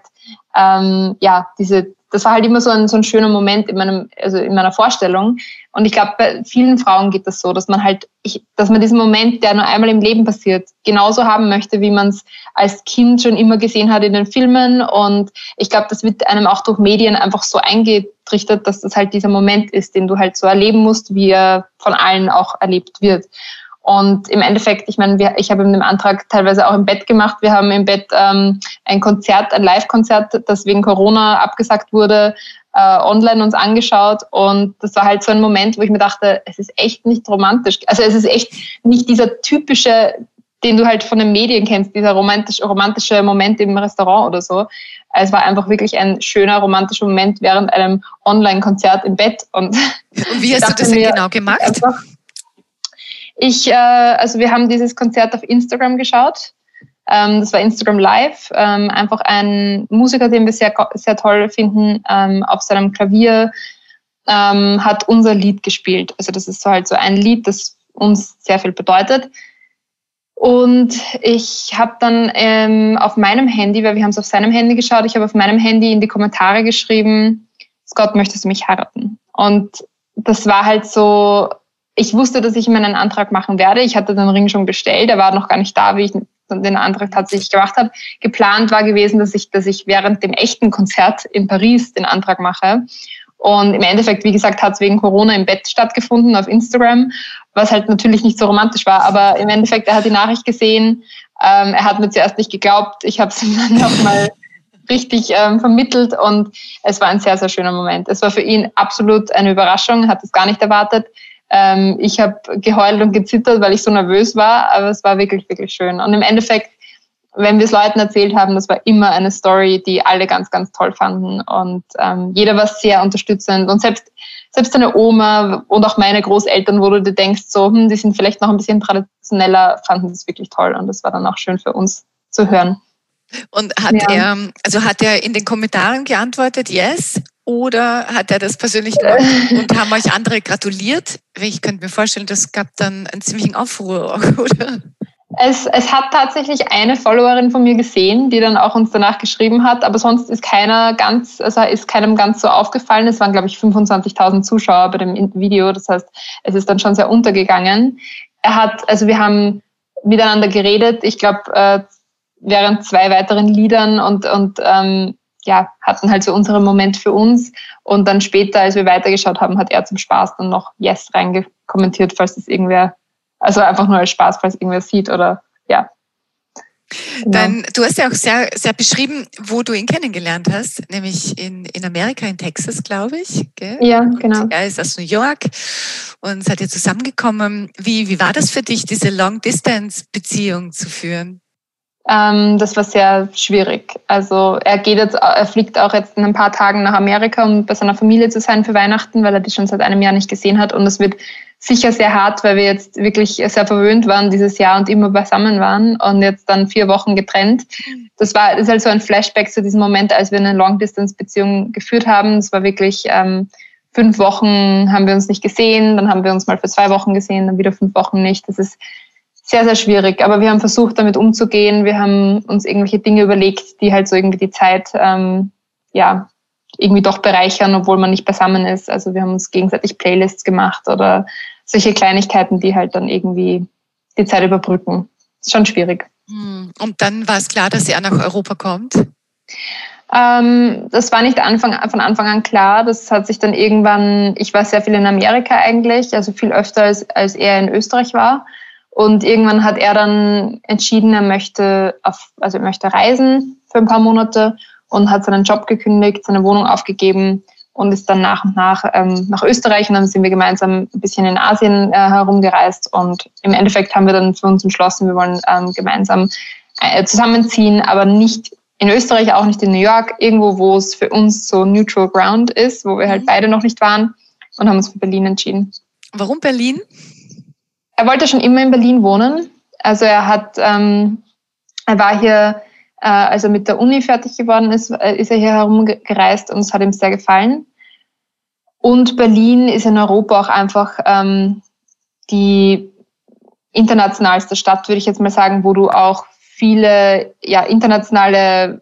ähm, ja, diese, das war halt immer so ein, so ein schöner Moment in, meinem, also in meiner Vorstellung. Und ich glaube, bei vielen Frauen geht das so, dass man halt, ich, dass man diesen Moment, der nur einmal im Leben passiert, genauso haben möchte, wie man es als Kind schon immer gesehen hat in den Filmen. Und ich glaube, das wird einem auch durch Medien einfach so eingetrichtert, dass das halt dieser Moment ist, den du halt so erleben musst, wie er von allen auch erlebt wird. Und im Endeffekt, ich meine, wir, ich habe den Antrag teilweise auch im Bett gemacht. Wir haben im Bett ähm, ein Konzert, ein Live-Konzert, das wegen Corona abgesagt wurde, äh, online uns angeschaut. Und das war halt so ein Moment, wo ich mir dachte, es ist echt nicht romantisch. Also es ist echt nicht dieser typische, den du halt von den Medien kennst, dieser romantisch, romantische Moment im Restaurant oder so. Es war einfach wirklich ein schöner romantischer Moment während einem Online-Konzert im Bett. Und, Und wie hast du das denn genau gemacht? Einfach, ich, äh, also wir haben dieses Konzert auf Instagram geschaut. Ähm, das war Instagram Live. Ähm, einfach ein Musiker, den wir sehr, sehr toll finden, ähm, auf seinem Klavier ähm, hat unser Lied gespielt. Also das ist so halt so ein Lied, das uns sehr viel bedeutet. Und ich habe dann ähm, auf meinem Handy, weil wir haben es auf seinem Handy geschaut, ich habe auf meinem Handy in die Kommentare geschrieben, Scott, möchtest du mich heiraten? Und das war halt so ich wusste, dass ich meinen Antrag machen werde. Ich hatte den Ring schon bestellt. Er war noch gar nicht da, wie ich den Antrag tatsächlich gemacht habe. Geplant war gewesen, dass ich, dass ich während dem echten Konzert in Paris den Antrag mache. Und im Endeffekt, wie gesagt, hat es wegen Corona im Bett stattgefunden auf Instagram, was halt natürlich nicht so romantisch war. Aber im Endeffekt, er hat die Nachricht gesehen. Ähm, er hat mir zuerst nicht geglaubt. Ich habe es ihm dann nochmal richtig ähm, vermittelt und es war ein sehr, sehr schöner Moment. Es war für ihn absolut eine Überraschung, hat es gar nicht erwartet. Ähm, ich habe geheult und gezittert, weil ich so nervös war, aber es war wirklich, wirklich schön. Und im Endeffekt wenn wir es Leuten erzählt haben, das war immer eine Story, die alle ganz, ganz toll fanden. Und ähm, jeder war sehr unterstützend. Und selbst, selbst deine Oma und auch meine Großeltern, wo du dir denkst, so, hm, die sind vielleicht noch ein bisschen traditioneller, fanden das wirklich toll. Und das war dann auch schön für uns zu hören. Und hat ja. er, also hat er in den Kommentaren geantwortet, yes? Oder hat er das persönlich gemacht und haben euch andere gratuliert? Ich könnte mir vorstellen, das gab dann einen ziemlichen Aufruhr, oder? Es, es hat tatsächlich eine Followerin von mir gesehen, die dann auch uns danach geschrieben hat, aber sonst ist keiner ganz, also ist keinem ganz so aufgefallen. Es waren, glaube ich, 25.000 Zuschauer bei dem Video. Das heißt, es ist dann schon sehr untergegangen. Er hat, also wir haben miteinander geredet, ich glaube, äh, während zwei weiteren Liedern und, und ähm, ja, hatten halt so unseren Moment für uns. Und dann später, als wir weitergeschaut haben, hat er zum Spaß dann noch Yes reingekommentiert, falls das irgendwer also einfach nur als Spaß, falls irgendwer sieht oder ja. Genau. Dann, du hast ja auch sehr, sehr beschrieben, wo du ihn kennengelernt hast, nämlich in, in Amerika, in Texas, glaube ich. Gell? Ja, genau. Und er ist aus New York und seid ihr zusammengekommen. Wie, wie war das für dich, diese Long-Distance-Beziehung zu führen? Ähm, das war sehr schwierig. Also er geht jetzt, er fliegt auch jetzt in ein paar Tagen nach Amerika, um bei seiner Familie zu sein für Weihnachten, weil er die schon seit einem Jahr nicht gesehen hat. Und es wird sicher sehr hart, weil wir jetzt wirklich sehr verwöhnt waren dieses Jahr und immer beisammen waren und jetzt dann vier Wochen getrennt. Das war das ist halt so ein Flashback zu diesem Moment, als wir eine Long-Distance-Beziehung geführt haben. Es war wirklich ähm, fünf Wochen haben wir uns nicht gesehen, dann haben wir uns mal für zwei Wochen gesehen, dann wieder fünf Wochen nicht. Das ist sehr, sehr schwierig. Aber wir haben versucht, damit umzugehen. Wir haben uns irgendwelche Dinge überlegt, die halt so irgendwie die Zeit, ähm, ja, irgendwie doch bereichern, obwohl man nicht beisammen ist. Also wir haben uns gegenseitig Playlists gemacht oder solche Kleinigkeiten, die halt dann irgendwie die Zeit überbrücken. ist schon schwierig. Hm. Und dann war es klar, dass er nach Europa kommt? Ähm, das war nicht Anfang, von Anfang an klar. Das hat sich dann irgendwann, ich war sehr viel in Amerika eigentlich, also viel öfter als, als er in Österreich war. Und irgendwann hat er dann entschieden, er möchte, auf, also er möchte reisen für ein paar Monate und hat seinen Job gekündigt, seine Wohnung aufgegeben und ist dann nach und nach ähm, nach Österreich und dann sind wir gemeinsam ein bisschen in Asien äh, herumgereist und im Endeffekt haben wir dann für uns entschlossen, wir wollen ähm, gemeinsam äh, zusammenziehen, aber nicht in Österreich, auch nicht in New York, irgendwo, wo es für uns so neutral ground ist, wo wir halt mhm. beide noch nicht waren und haben uns für Berlin entschieden. Warum Berlin? Er wollte schon immer in Berlin wohnen. Also er hat, ähm, er war hier, äh, als er mit der Uni fertig geworden ist, äh, ist er hier herumgereist und es hat ihm sehr gefallen. Und Berlin ist in Europa auch einfach ähm, die internationalste Stadt, würde ich jetzt mal sagen, wo du auch viele ja, internationale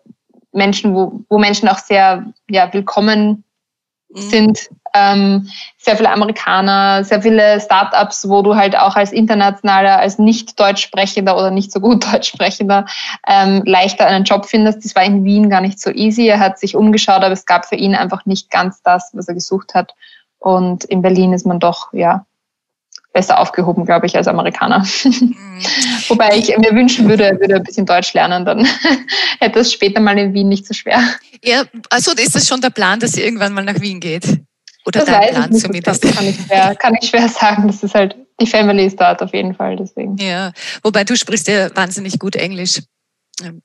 Menschen, wo, wo Menschen auch sehr ja, willkommen. Sind ähm, sehr viele Amerikaner, sehr viele Startups, wo du halt auch als internationaler, als nicht Deutsch sprechender oder nicht so gut Deutsch sprechender ähm, leichter einen Job findest. Das war in Wien gar nicht so easy. Er hat sich umgeschaut, aber es gab für ihn einfach nicht ganz das, was er gesucht hat. Und in Berlin ist man doch, ja, besser aufgehoben, glaube ich, als Amerikaner. Mhm. Wobei ich mir wünschen würde, er würde ein bisschen Deutsch lernen, dann hätte es später mal in Wien nicht so schwer. Ja, also ist das schon der Plan, dass ihr irgendwann mal nach Wien geht? Oder das dein Plan zumindest. Das kann ich, schwer, kann ich schwer sagen. Das ist halt, die Family ist dort auf jeden Fall, deswegen. Ja, wobei du sprichst ja wahnsinnig gut Englisch,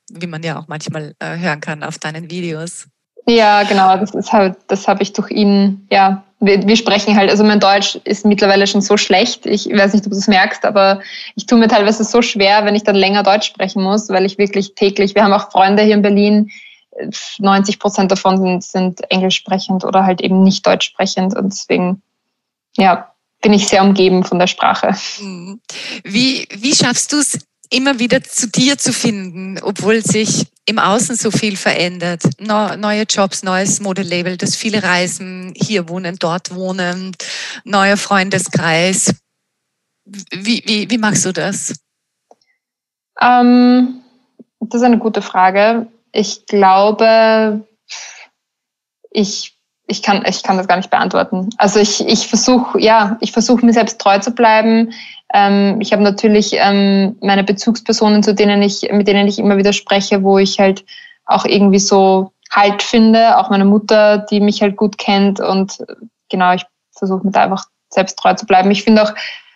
wie man ja auch manchmal äh, hören kann auf deinen Videos. Ja, genau, das ist halt, das habe ich durch ihn, ja, wir, wir, sprechen halt, also mein Deutsch ist mittlerweile schon so schlecht, ich weiß nicht, ob du es merkst, aber ich tue mir teilweise so schwer, wenn ich dann länger Deutsch sprechen muss, weil ich wirklich täglich, wir haben auch Freunde hier in Berlin, 90 Prozent davon sind, sind englisch sprechend oder halt eben nicht deutsch sprechend. Und deswegen, ja, bin ich sehr umgeben von der Sprache. Mhm. Wie, wie schaffst du es, immer wieder zu dir zu finden, obwohl sich im Außen so viel verändert? neue Jobs, neues Modelabel, das viele reisen, hier wohnen, dort wohnen, neuer Freundeskreis. Wie, wie, wie machst du das? Ähm, das ist eine gute Frage ich glaube, ich, ich, kann, ich kann das gar nicht beantworten. Also ich, ich versuche, ja, ich versuche mir selbst treu zu bleiben. Ähm, ich habe natürlich ähm, meine Bezugspersonen, zu denen ich, mit denen ich immer wieder spreche, wo ich halt auch irgendwie so Halt finde, auch meine Mutter, die mich halt gut kennt und genau, ich versuche mir da einfach selbst treu zu bleiben. Ich finde auch,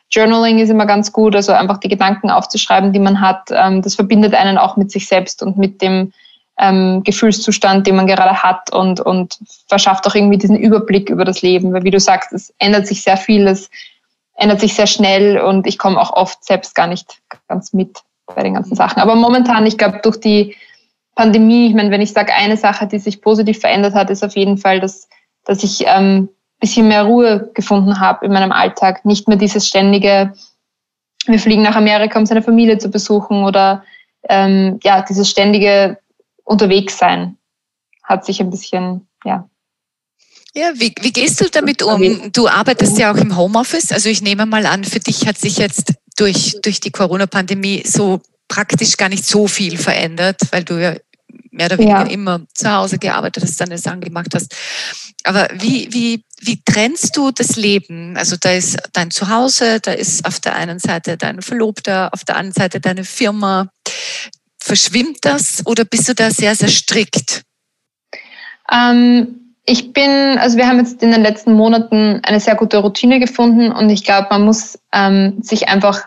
Journaling ist immer ganz gut, also einfach die Gedanken aufzuschreiben, die man hat. Ähm, das verbindet einen auch mit sich selbst und mit dem ähm, Gefühlszustand, den man gerade hat und, und verschafft auch irgendwie diesen Überblick über das Leben. Weil wie du sagst, es ändert sich sehr viel, es ändert sich sehr schnell und ich komme auch oft selbst gar nicht ganz mit bei den ganzen Sachen. Aber momentan, ich glaube, durch die Pandemie, ich meine, wenn ich sage, eine Sache, die sich positiv verändert hat, ist auf jeden Fall, dass, dass ich ähm, bisschen mehr Ruhe gefunden habe in meinem Alltag. Nicht mehr dieses ständige, wir fliegen nach Amerika, um seine Familie zu besuchen oder ähm, ja, dieses ständige Unterwegssein hat sich ein bisschen, ja. Ja, wie, wie gehst du damit um? Du arbeitest ja auch im Homeoffice. Also ich nehme mal an, für dich hat sich jetzt durch, durch die Corona-Pandemie so praktisch gar nicht so viel verändert, weil du ja mehr oder weniger ja. immer zu Hause gearbeitet hast, deine Sachen gemacht hast. Aber wie, wie, wie trennst du das Leben? Also da ist dein Zuhause, da ist auf der einen Seite dein Verlobter, auf der anderen Seite deine Firma. Verschwimmt das oder bist du da sehr, sehr strikt? Ähm, ich bin, also wir haben jetzt in den letzten Monaten eine sehr gute Routine gefunden und ich glaube, man muss ähm, sich einfach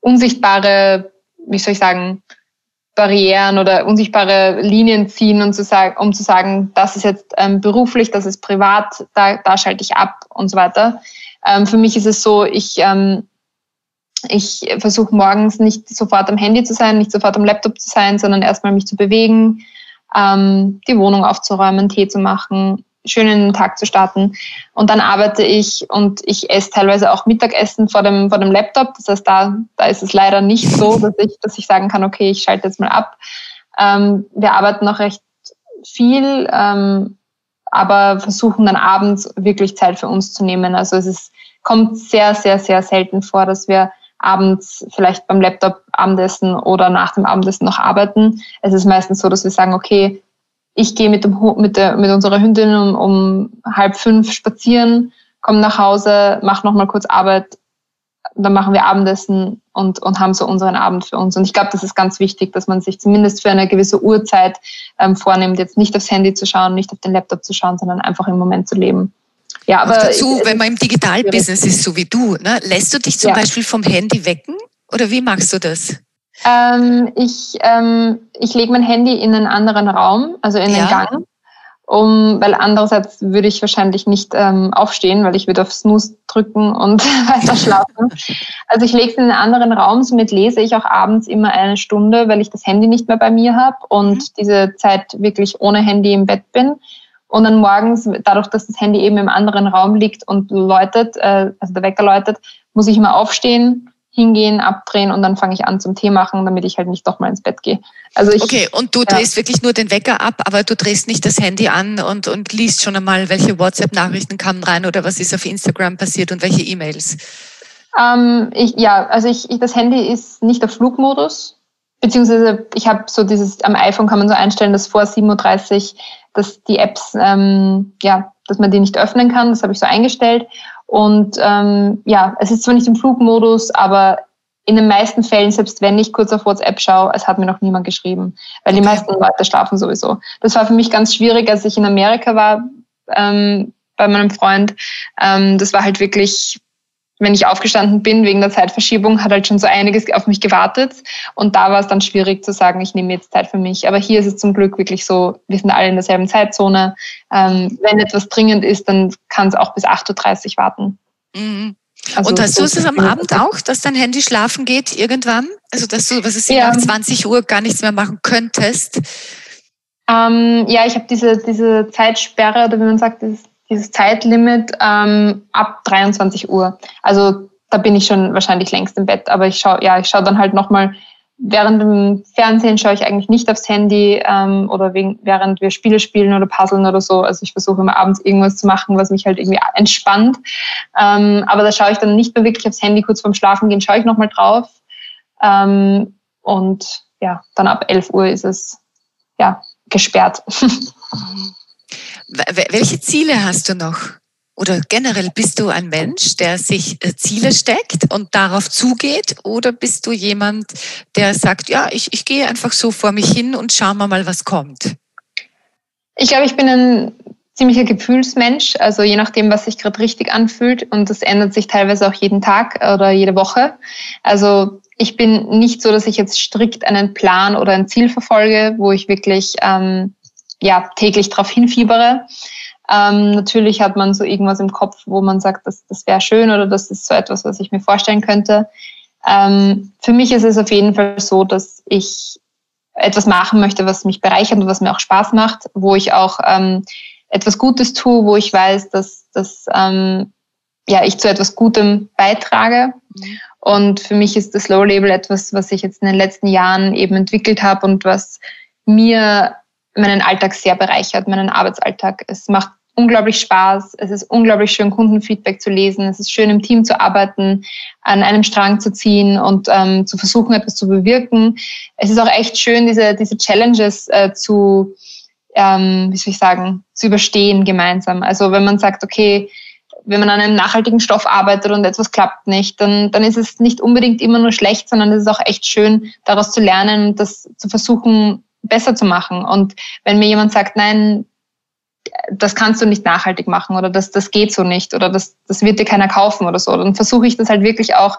unsichtbare, wie soll ich sagen, Barrieren oder unsichtbare Linien ziehen und zu sagen, um zu sagen, das ist jetzt ähm, beruflich, das ist privat, da, da schalte ich ab und so weiter. Ähm, für mich ist es so, ich, ähm, ich versuche morgens nicht sofort am Handy zu sein, nicht sofort am Laptop zu sein, sondern erstmal mich zu bewegen, ähm, die Wohnung aufzuräumen, Tee zu machen, schön in den Tag zu starten. Und dann arbeite ich und ich esse teilweise auch Mittagessen vor dem, vor dem Laptop. Das heißt, da, da ist es leider nicht so, dass ich, dass ich sagen kann, okay, ich schalte jetzt mal ab. Ähm, wir arbeiten noch recht viel, ähm, aber versuchen dann abends wirklich Zeit für uns zu nehmen. Also es ist, kommt sehr, sehr, sehr selten vor, dass wir abends vielleicht beim Laptop Abendessen oder nach dem Abendessen noch arbeiten. Es ist meistens so, dass wir sagen, okay, ich gehe mit, dem, mit, der, mit unserer Hündin um, um halb fünf spazieren, komme nach Hause, mache nochmal kurz Arbeit, dann machen wir Abendessen und, und haben so unseren Abend für uns. Und ich glaube, das ist ganz wichtig, dass man sich zumindest für eine gewisse Uhrzeit ähm, vornimmt, jetzt nicht aufs Handy zu schauen, nicht auf den Laptop zu schauen, sondern einfach im Moment zu leben. Ja, aber dazu, ich, wenn man im Digitalbusiness ist, so wie du, ne, lässt du dich zum ja. Beispiel vom Handy wecken oder wie machst du das? Ähm, ich ähm, ich lege mein Handy in einen anderen Raum, also in ja. den Gang, um, weil andererseits würde ich wahrscheinlich nicht ähm, aufstehen, weil ich würde auf Snooze drücken und weiter schlafen. Also ich lege es in einen anderen Raum, somit lese ich auch abends immer eine Stunde, weil ich das Handy nicht mehr bei mir habe und mhm. diese Zeit wirklich ohne Handy im Bett bin. Und dann morgens, dadurch, dass das Handy eben im anderen Raum liegt und läutet, äh, also der Wecker läutet, muss ich immer aufstehen, hingehen, abdrehen und dann fange ich an zum Tee machen, damit ich halt nicht doch mal ins Bett gehe. Also ich, okay, und du ja. drehst wirklich nur den Wecker ab, aber du drehst nicht das Handy an und, und liest schon einmal, welche WhatsApp-Nachrichten kamen rein oder was ist auf Instagram passiert und welche E-Mails? Ähm, ich, ja, also ich, ich, das Handy ist nicht auf Flugmodus, beziehungsweise ich habe so dieses, am iPhone kann man so einstellen, dass vor 7.30 Uhr, dass die Apps, ähm, ja, dass man die nicht öffnen kann, das habe ich so eingestellt. Und ähm, ja, es ist zwar nicht im Flugmodus, aber in den meisten Fällen, selbst wenn ich kurz auf WhatsApp schaue, es hat mir noch niemand geschrieben, weil die meisten Leute schlafen sowieso. Das war für mich ganz schwierig, als ich in Amerika war ähm, bei meinem Freund. Ähm, das war halt wirklich wenn ich aufgestanden bin wegen der Zeitverschiebung, hat halt schon so einiges auf mich gewartet. Und da war es dann schwierig zu sagen, ich nehme jetzt Zeit für mich. Aber hier ist es zum Glück wirklich so, wir sind alle in derselben Zeitzone. Ähm, wenn etwas dringend ist, dann kann es auch bis 8.30 Uhr warten. Mhm. Also und hast du es am Abend auch, dass dein Handy schlafen geht irgendwann? Also dass du, was ist ja. nach 20 Uhr gar nichts mehr machen könntest? Ähm, ja, ich habe diese, diese Zeitsperre oder wie man sagt, dieses dieses Zeitlimit ähm, ab 23 Uhr. Also da bin ich schon wahrscheinlich längst im Bett, aber ich schaue, ja, ich dann halt nochmal, während dem Fernsehen schaue ich eigentlich nicht aufs Handy ähm, oder wegen, während wir Spiele spielen oder puzzeln oder so. Also ich versuche immer abends irgendwas zu machen, was mich halt irgendwie entspannt. Ähm, aber da schaue ich dann nicht mehr wirklich aufs Handy, kurz vorm Schlafen gehen, schaue ich nochmal drauf. Ähm, und ja, dann ab 11 Uhr ist es ja gesperrt. Welche Ziele hast du noch? Oder generell bist du ein Mensch, der sich äh, Ziele steckt und darauf zugeht? Oder bist du jemand, der sagt, ja, ich, ich gehe einfach so vor mich hin und schauen wir mal, was kommt? Ich glaube, ich bin ein ziemlicher Gefühlsmensch, also je nachdem, was sich gerade richtig anfühlt. Und das ändert sich teilweise auch jeden Tag oder jede Woche. Also ich bin nicht so, dass ich jetzt strikt einen Plan oder ein Ziel verfolge, wo ich wirklich ähm, ja, täglich darauf hinfiebere. Ähm, natürlich hat man so irgendwas im Kopf, wo man sagt, das, das wäre schön oder das ist so etwas, was ich mir vorstellen könnte. Ähm, für mich ist es auf jeden Fall so, dass ich etwas machen möchte, was mich bereichert und was mir auch Spaß macht, wo ich auch ähm, etwas Gutes tue, wo ich weiß, dass, dass ähm, ja, ich zu etwas Gutem beitrage. Und für mich ist das Low Label etwas, was ich jetzt in den letzten Jahren eben entwickelt habe und was mir meinen Alltag sehr bereichert, meinen Arbeitsalltag. Es macht unglaublich Spaß. Es ist unglaublich schön, Kundenfeedback zu lesen. Es ist schön, im Team zu arbeiten, an einem Strang zu ziehen und ähm, zu versuchen, etwas zu bewirken. Es ist auch echt schön, diese, diese Challenges äh, zu, ähm, wie soll ich sagen, zu überstehen gemeinsam. Also wenn man sagt, okay, wenn man an einem nachhaltigen Stoff arbeitet und etwas klappt nicht, dann, dann ist es nicht unbedingt immer nur schlecht, sondern es ist auch echt schön, daraus zu lernen und das zu versuchen, besser zu machen. Und wenn mir jemand sagt, nein, das kannst du nicht nachhaltig machen oder das, das geht so nicht oder das, das wird dir keiner kaufen oder so, dann versuche ich das halt wirklich auch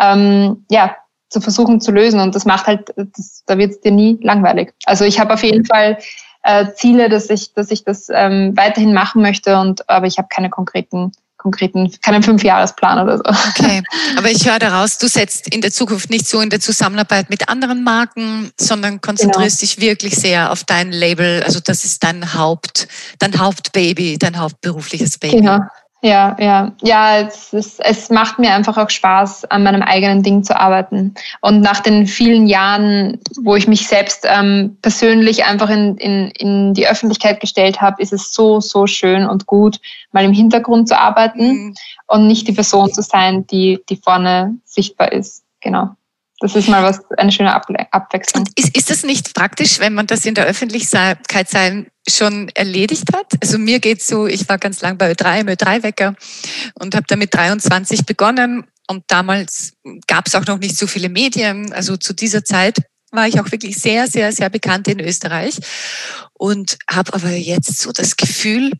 ähm, ja, zu versuchen zu lösen. Und das macht halt, das, da wird es dir nie langweilig. Also ich habe auf jeden Fall äh, Ziele, dass ich, dass ich das ähm, weiterhin machen möchte, und aber ich habe keine konkreten konkreten, keinen Fünfjahresplan oder so. Okay, aber ich höre daraus, du setzt in der Zukunft nicht so in der Zusammenarbeit mit anderen Marken, sondern konzentrierst genau. dich wirklich sehr auf dein Label. Also das ist dein Haupt, dein Hauptbaby, dein hauptberufliches Baby. Genau. Ja, ja, ja, es, ist, es macht mir einfach auch Spaß, an meinem eigenen Ding zu arbeiten. Und nach den vielen Jahren, wo ich mich selbst ähm, persönlich einfach in, in, in die Öffentlichkeit gestellt habe, ist es so, so schön und gut, mal im Hintergrund zu arbeiten mhm. und nicht die Person zu sein, die, die vorne sichtbar ist. Genau. Das ist mal was, eine schöne Abwechslung. Und ist, ist das nicht praktisch, wenn man das in der Öffentlichkeit sein schon erledigt hat? Also mir geht's so, ich war ganz lang bei Ö3 im Ö3-Wecker und habe damit 23 begonnen und damals gab es auch noch nicht so viele Medien. Also zu dieser Zeit war ich auch wirklich sehr, sehr, sehr bekannt in Österreich und habe aber jetzt so das Gefühl,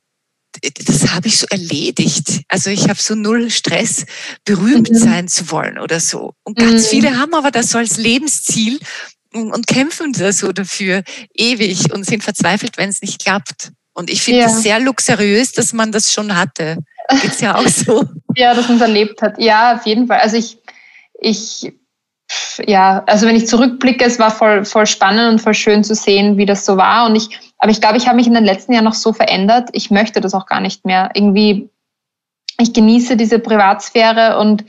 das habe ich so erledigt. Also ich habe so null Stress, berühmt mhm. sein zu wollen oder so. Und ganz mhm. viele haben aber das so als Lebensziel und, und kämpfen da so dafür ewig und sind verzweifelt, wenn es nicht klappt. Und ich finde es ja. sehr luxuriös, dass man das schon hatte. Geht's ja auch so. ja, dass man es erlebt hat. Ja, auf jeden Fall. Also ich, ich ja, also wenn ich zurückblicke, es war voll, voll spannend und voll schön zu sehen, wie das so war. Und ich, aber ich glaube, ich habe mich in den letzten Jahren noch so verändert. Ich möchte das auch gar nicht mehr. Irgendwie, ich genieße diese Privatsphäre und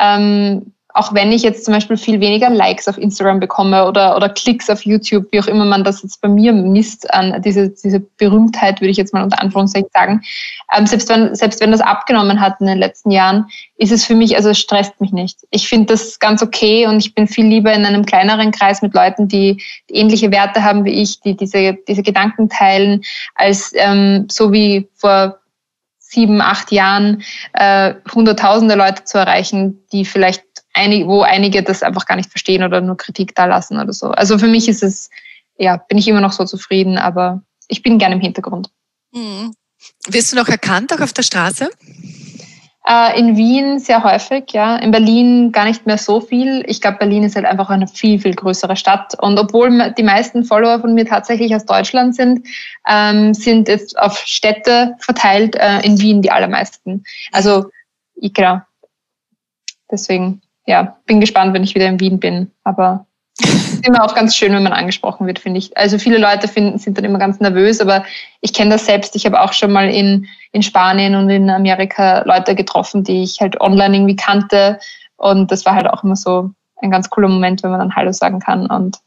ähm, auch wenn ich jetzt zum Beispiel viel weniger Likes auf Instagram bekomme oder, oder Klicks auf YouTube, wie auch immer man das jetzt bei mir misst, an diese, diese Berühmtheit, würde ich jetzt mal unter Anführungszeichen sagen, ähm, selbst, wenn, selbst wenn das abgenommen hat in den letzten Jahren, ist es für mich, also es stresst mich nicht. Ich finde das ganz okay und ich bin viel lieber in einem kleineren Kreis mit Leuten, die, die ähnliche Werte haben wie ich, die diese, diese Gedanken teilen, als ähm, so wie vor sieben, acht Jahren äh, hunderttausende Leute zu erreichen, die vielleicht einig, wo einige das einfach gar nicht verstehen oder nur Kritik da lassen oder so. Also für mich ist es, ja, bin ich immer noch so zufrieden, aber ich bin gerne im Hintergrund. Mhm. Wirst du noch erkannt, auch auf der Straße? Äh, in Wien sehr häufig, ja. In Berlin gar nicht mehr so viel. Ich glaube, Berlin ist halt einfach eine viel, viel größere Stadt. Und obwohl die meisten Follower von mir tatsächlich aus Deutschland sind, ähm, sind jetzt auf Städte verteilt, äh, in Wien die allermeisten. Also, ich, genau. Deswegen ja, bin gespannt, wenn ich wieder in Wien bin. Aber es ist immer auch ganz schön, wenn man angesprochen wird, finde ich. Also viele Leute finden, sind dann immer ganz nervös, aber ich kenne das selbst. Ich habe auch schon mal in, in Spanien und in Amerika Leute getroffen, die ich halt online irgendwie kannte. Und das war halt auch immer so ein ganz cooler Moment, wenn man dann Hallo sagen kann. Und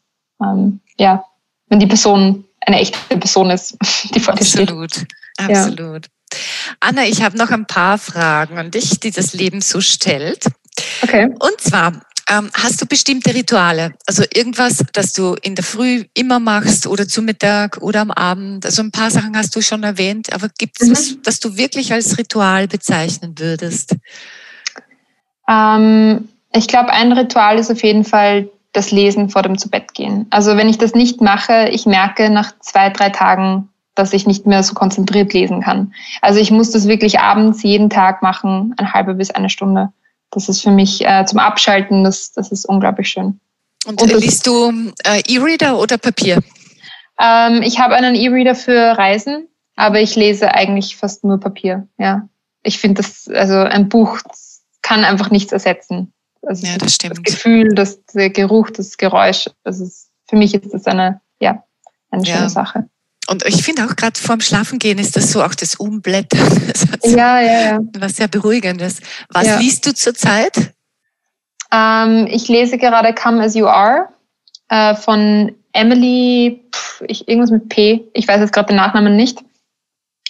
ähm, ja, wenn die Person eine echte Person ist, die vor dir steht. Absolut, absolut. Ja. Anna, ich habe noch ein paar Fragen an dich, die das Leben so stellt. Okay. Und zwar, ähm, hast du bestimmte Rituale? Also irgendwas, das du in der Früh immer machst oder zu Mittag oder am Abend? Also ein paar Sachen hast du schon erwähnt, aber gibt es mhm. was, das du wirklich als Ritual bezeichnen würdest? Ähm, ich glaube, ein Ritual ist auf jeden Fall das Lesen vor dem Zubettgehen. Also wenn ich das nicht mache, ich merke nach zwei, drei Tagen, dass ich nicht mehr so konzentriert lesen kann. Also ich muss das wirklich abends jeden Tag machen, eine halbe bis eine Stunde. Das ist für mich äh, zum Abschalten, das, das ist unglaublich schön. Und, Und liest du äh, E-Reader oder Papier? Ähm, ich habe einen E-Reader für Reisen, aber ich lese eigentlich fast nur Papier. Ja, ich finde das, also ein Buch kann einfach nichts ersetzen. Also ja, das stimmt. Das Gefühl, das, der Geruch, das Geräusch, das ist, für mich ist das eine, ja, eine schöne ja. Sache. Und ich finde auch gerade vorm Schlafengehen ist das so auch das Umblättern. Das ja, ja, ja. Was sehr beruhigendes. Was ja. liest du zurzeit? Ähm, ich lese gerade Come As You Are äh, von Emily, pff, ich, irgendwas mit P, ich weiß jetzt gerade den Nachnamen nicht.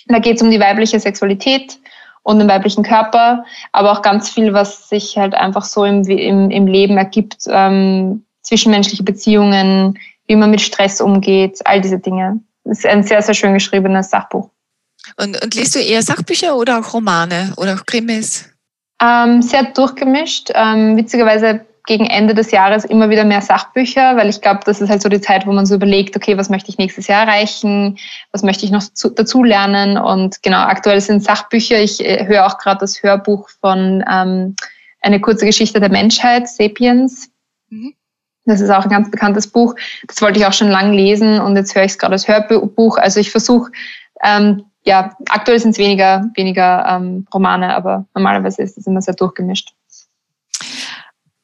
Da geht es um die weibliche Sexualität und den weiblichen Körper, aber auch ganz viel, was sich halt einfach so im, im, im Leben ergibt, ähm, zwischenmenschliche Beziehungen, wie man mit Stress umgeht, all diese Dinge. Das ist ein sehr, sehr schön geschriebenes Sachbuch. Und, und liest du eher Sachbücher oder auch Romane oder auch Krimis? Ähm, sehr durchgemischt. Ähm, witzigerweise gegen Ende des Jahres immer wieder mehr Sachbücher, weil ich glaube, das ist halt so die Zeit, wo man so überlegt, okay, was möchte ich nächstes Jahr erreichen, was möchte ich noch zu, dazu lernen und genau, aktuell sind Sachbücher. Ich äh, höre auch gerade das Hörbuch von ähm, Eine kurze Geschichte der Menschheit, Sapiens. Mhm. Das ist auch ein ganz bekanntes Buch. Das wollte ich auch schon lange lesen und jetzt höre ich es gerade als Hörbuch. Also ich versuche, ähm, ja, aktuell sind es weniger, weniger ähm, Romane, aber normalerweise ist es immer sehr durchgemischt.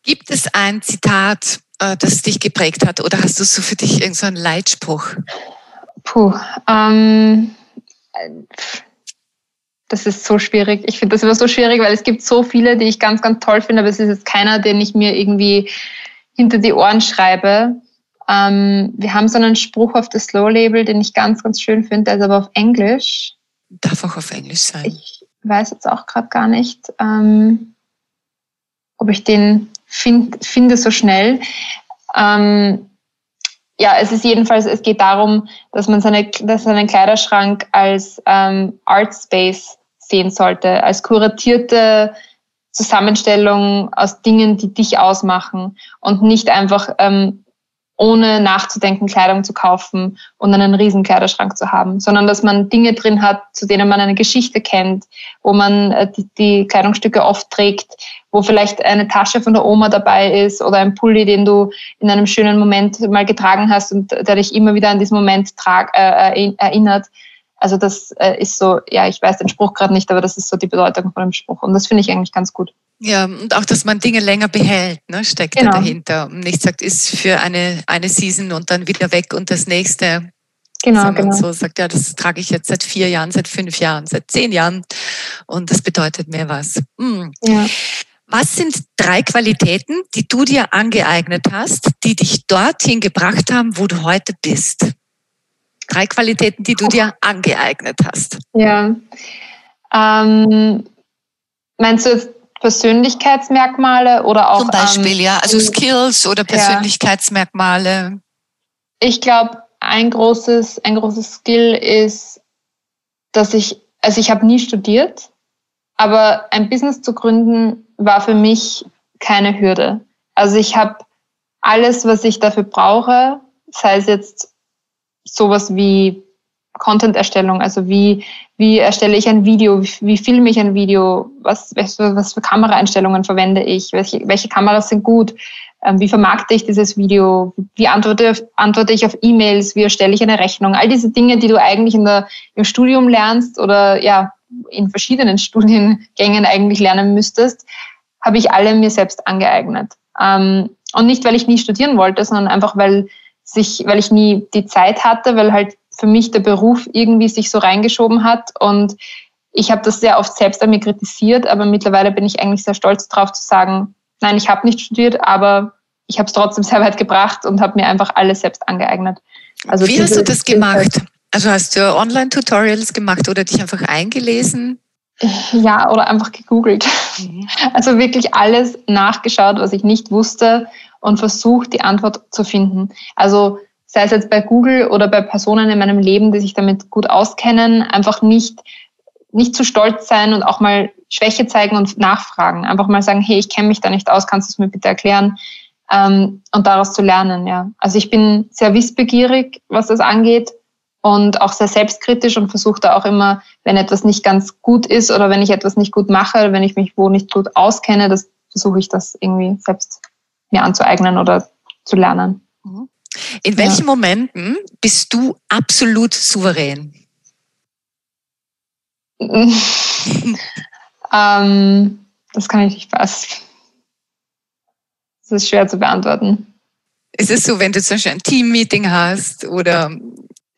Gibt es ein Zitat, äh, das dich geprägt hat oder hast du so für dich irgendeinen so Leitspruch? Puh, ähm, das ist so schwierig. Ich finde das immer so schwierig, weil es gibt so viele, die ich ganz, ganz toll finde, aber es ist jetzt keiner, den ich mir irgendwie hinter die Ohren schreibe. Ähm, wir haben so einen Spruch auf das Slow Label, den ich ganz, ganz schön finde, der ist aber auf Englisch. Darf auch auf Englisch sein. Ich weiß jetzt auch gerade gar nicht, ähm, ob ich den find, finde so schnell. Ähm, ja, es ist jedenfalls, es geht darum, dass man seine, dass seinen Kleiderschrank als ähm, Art Space sehen sollte, als kuratierte Zusammenstellung aus Dingen, die dich ausmachen und nicht einfach ähm, ohne nachzudenken Kleidung zu kaufen und einen riesen Kleiderschrank zu haben, sondern dass man Dinge drin hat, zu denen man eine Geschichte kennt, wo man äh, die, die Kleidungsstücke oft trägt, wo vielleicht eine Tasche von der Oma dabei ist oder ein Pulli, den du in einem schönen Moment mal getragen hast und der dich immer wieder an diesen Moment trag, äh, erinnert. Also das äh, ist so, ja, ich weiß den Spruch gerade nicht, aber das ist so die Bedeutung von dem Spruch und das finde ich eigentlich ganz gut. Ja, und auch, dass man Dinge länger behält, ne, steckt genau. dahinter. Und nicht sagt, ist für eine, eine Season und dann wieder weg und das nächste. Genau, genau. so sagt, ja, das trage ich jetzt seit vier Jahren, seit fünf Jahren, seit zehn Jahren und das bedeutet mir was. Hm. Ja. Was sind drei Qualitäten, die du dir angeeignet hast, die dich dorthin gebracht haben, wo du heute bist? Drei Qualitäten, die du dir angeeignet hast. Ja. Ähm, meinst du jetzt Persönlichkeitsmerkmale oder auch. Zum Beispiel, ähm, ja, also Skills oder Persönlichkeitsmerkmale. Ja. Ich glaube, ein großes, ein großes Skill ist, dass ich, also ich habe nie studiert, aber ein Business zu gründen war für mich keine Hürde. Also ich habe alles, was ich dafür brauche, sei es jetzt sowas wie Content-Erstellung, also wie, wie erstelle ich ein Video, wie, wie filme ich ein Video, was, was, für Kameraeinstellungen verwende ich, welche, welche Kameras sind gut, ähm, wie vermarkte ich dieses Video, wie antworte, antworte ich auf E-Mails, wie erstelle ich eine Rechnung, all diese Dinge, die du eigentlich in der, im Studium lernst oder ja, in verschiedenen Studiengängen eigentlich lernen müsstest, habe ich alle mir selbst angeeignet. Ähm, und nicht, weil ich nie studieren wollte, sondern einfach, weil sich, weil ich nie die Zeit hatte, weil halt für mich der Beruf irgendwie sich so reingeschoben hat und ich habe das sehr oft selbst an mir kritisiert, aber mittlerweile bin ich eigentlich sehr stolz darauf zu sagen, nein, ich habe nicht studiert, aber ich habe es trotzdem sehr weit gebracht und habe mir einfach alles selbst angeeignet. Also Wie hast du das gemacht? Also hast du Online-Tutorials gemacht oder dich einfach eingelesen? Ja, oder einfach gegoogelt. Mhm. Also wirklich alles nachgeschaut, was ich nicht wusste und versucht, die Antwort zu finden. Also sei es jetzt bei Google oder bei Personen in meinem Leben, die sich damit gut auskennen, einfach nicht, nicht zu stolz sein und auch mal Schwäche zeigen und nachfragen. Einfach mal sagen, hey, ich kenne mich da nicht aus, kannst du es mir bitte erklären? Ähm, und daraus zu lernen, ja. Also ich bin sehr wissbegierig, was das angeht und auch sehr selbstkritisch und versuche da auch immer, wenn etwas nicht ganz gut ist oder wenn ich etwas nicht gut mache wenn ich mich wo nicht gut auskenne, das versuche ich das irgendwie selbst mir anzueignen oder zu lernen. In welchen ja. Momenten bist du absolut souverän? ähm, das kann ich nicht fassen. Das ist schwer zu beantworten. Ist es so, wenn du zum Beispiel ein Teammeeting hast oder?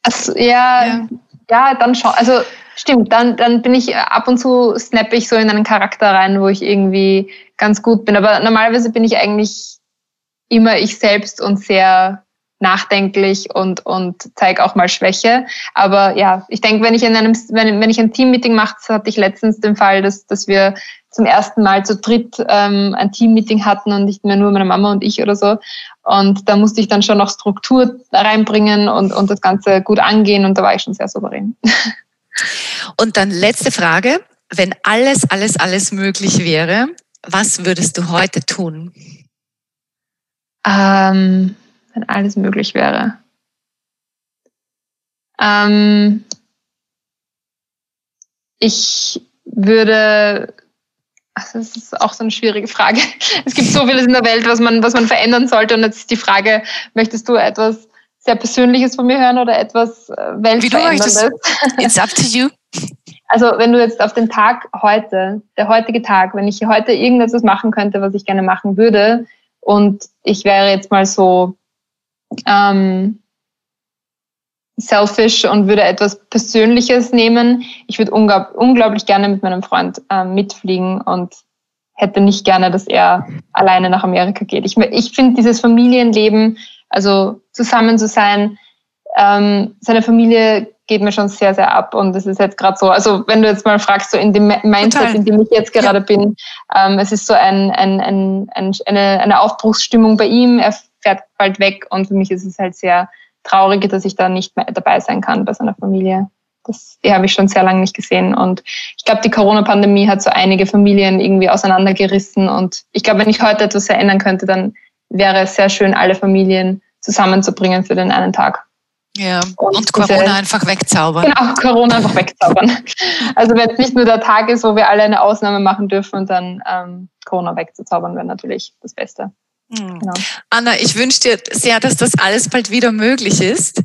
Also, ja, ja, ja, dann schon. Also stimmt, dann, dann bin ich ab und zu snappe ich so in einen Charakter rein, wo ich irgendwie ganz gut bin. Aber normalerweise bin ich eigentlich immer ich selbst und sehr nachdenklich und, und zeige auch mal Schwäche. Aber ja, ich denke, wenn ich in einem, wenn, wenn ich ein Teammeeting mache, hatte ich letztens den Fall, dass, dass wir zum ersten Mal zu dritt ähm, ein Teammeeting hatten und nicht mehr nur meine Mama und ich oder so. Und da musste ich dann schon noch Struktur reinbringen und, und das Ganze gut angehen und da war ich schon sehr souverän. Und dann letzte Frage. Wenn alles, alles, alles möglich wäre, was würdest du heute tun? Ähm, wenn alles möglich wäre. Ähm, ich würde, ach, das ist auch so eine schwierige Frage. Es gibt so vieles in der Welt, was man, was man verändern sollte. Und jetzt ist die Frage, möchtest du etwas sehr Persönliches von mir hören oder etwas äh, Weltveränderndes? Wie du möchtest. It's up to you. Also wenn du jetzt auf den Tag heute, der heutige Tag, wenn ich heute irgendetwas machen könnte, was ich gerne machen würde, und ich wäre jetzt mal so ähm, selfish und würde etwas Persönliches nehmen. Ich würde unglaub, unglaublich gerne mit meinem Freund ähm, mitfliegen und hätte nicht gerne, dass er alleine nach Amerika geht. Ich, ich finde dieses Familienleben, also zusammen zu sein, ähm, seine Familie geht mir schon sehr, sehr ab. Und es ist jetzt gerade so, also wenn du jetzt mal fragst, so in dem Mindset, Total. in dem ich jetzt gerade ja. bin, ähm, es ist so ein, ein, ein, ein, eine, eine Aufbruchsstimmung bei ihm. Er fährt bald weg und für mich ist es halt sehr traurig, dass ich da nicht mehr dabei sein kann bei seiner Familie. Das, die habe ich schon sehr lange nicht gesehen. Und ich glaube, die Corona-Pandemie hat so einige Familien irgendwie auseinandergerissen. Und ich glaube, wenn ich heute etwas verändern könnte, dann wäre es sehr schön, alle Familien zusammenzubringen für den einen Tag. Ja, und, und Corona diese, einfach wegzaubern. Genau, Corona einfach wegzaubern. Also wenn es nicht nur der Tag ist, wo wir alle eine Ausnahme machen dürfen und dann ähm, Corona wegzuzaubern, wäre natürlich das Beste. Mhm. Genau. Anna, ich wünsche dir sehr, dass das alles bald wieder möglich ist.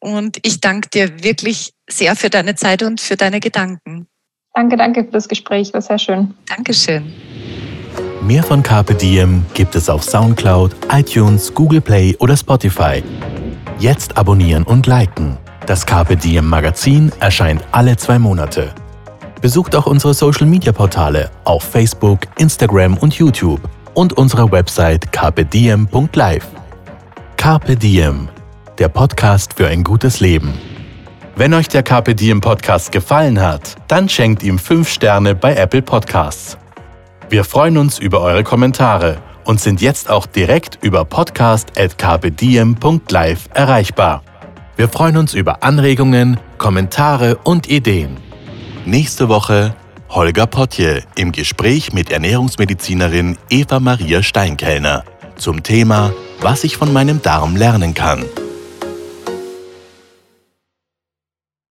Und ich danke dir wirklich sehr für deine Zeit und für deine Gedanken. Danke, danke für das Gespräch, war sehr schön. Dankeschön. Mehr von Carpe Diem gibt es auf Soundcloud, iTunes, Google Play oder Spotify. Jetzt abonnieren und liken. Das Carpe Diem Magazin erscheint alle zwei Monate. Besucht auch unsere Social Media Portale auf Facebook, Instagram und YouTube und unsere Website carpediem.live. Carpe Diem, der Podcast für ein gutes Leben. Wenn euch der Carpe Diem Podcast gefallen hat, dann schenkt ihm 5 Sterne bei Apple Podcasts. Wir freuen uns über eure Kommentare und sind jetzt auch direkt über podcast.kpdiem.live erreichbar. Wir freuen uns über Anregungen, Kommentare und Ideen. Nächste Woche Holger Potje im Gespräch mit Ernährungsmedizinerin Eva Maria Steinkellner zum Thema Was ich von meinem Darm lernen kann.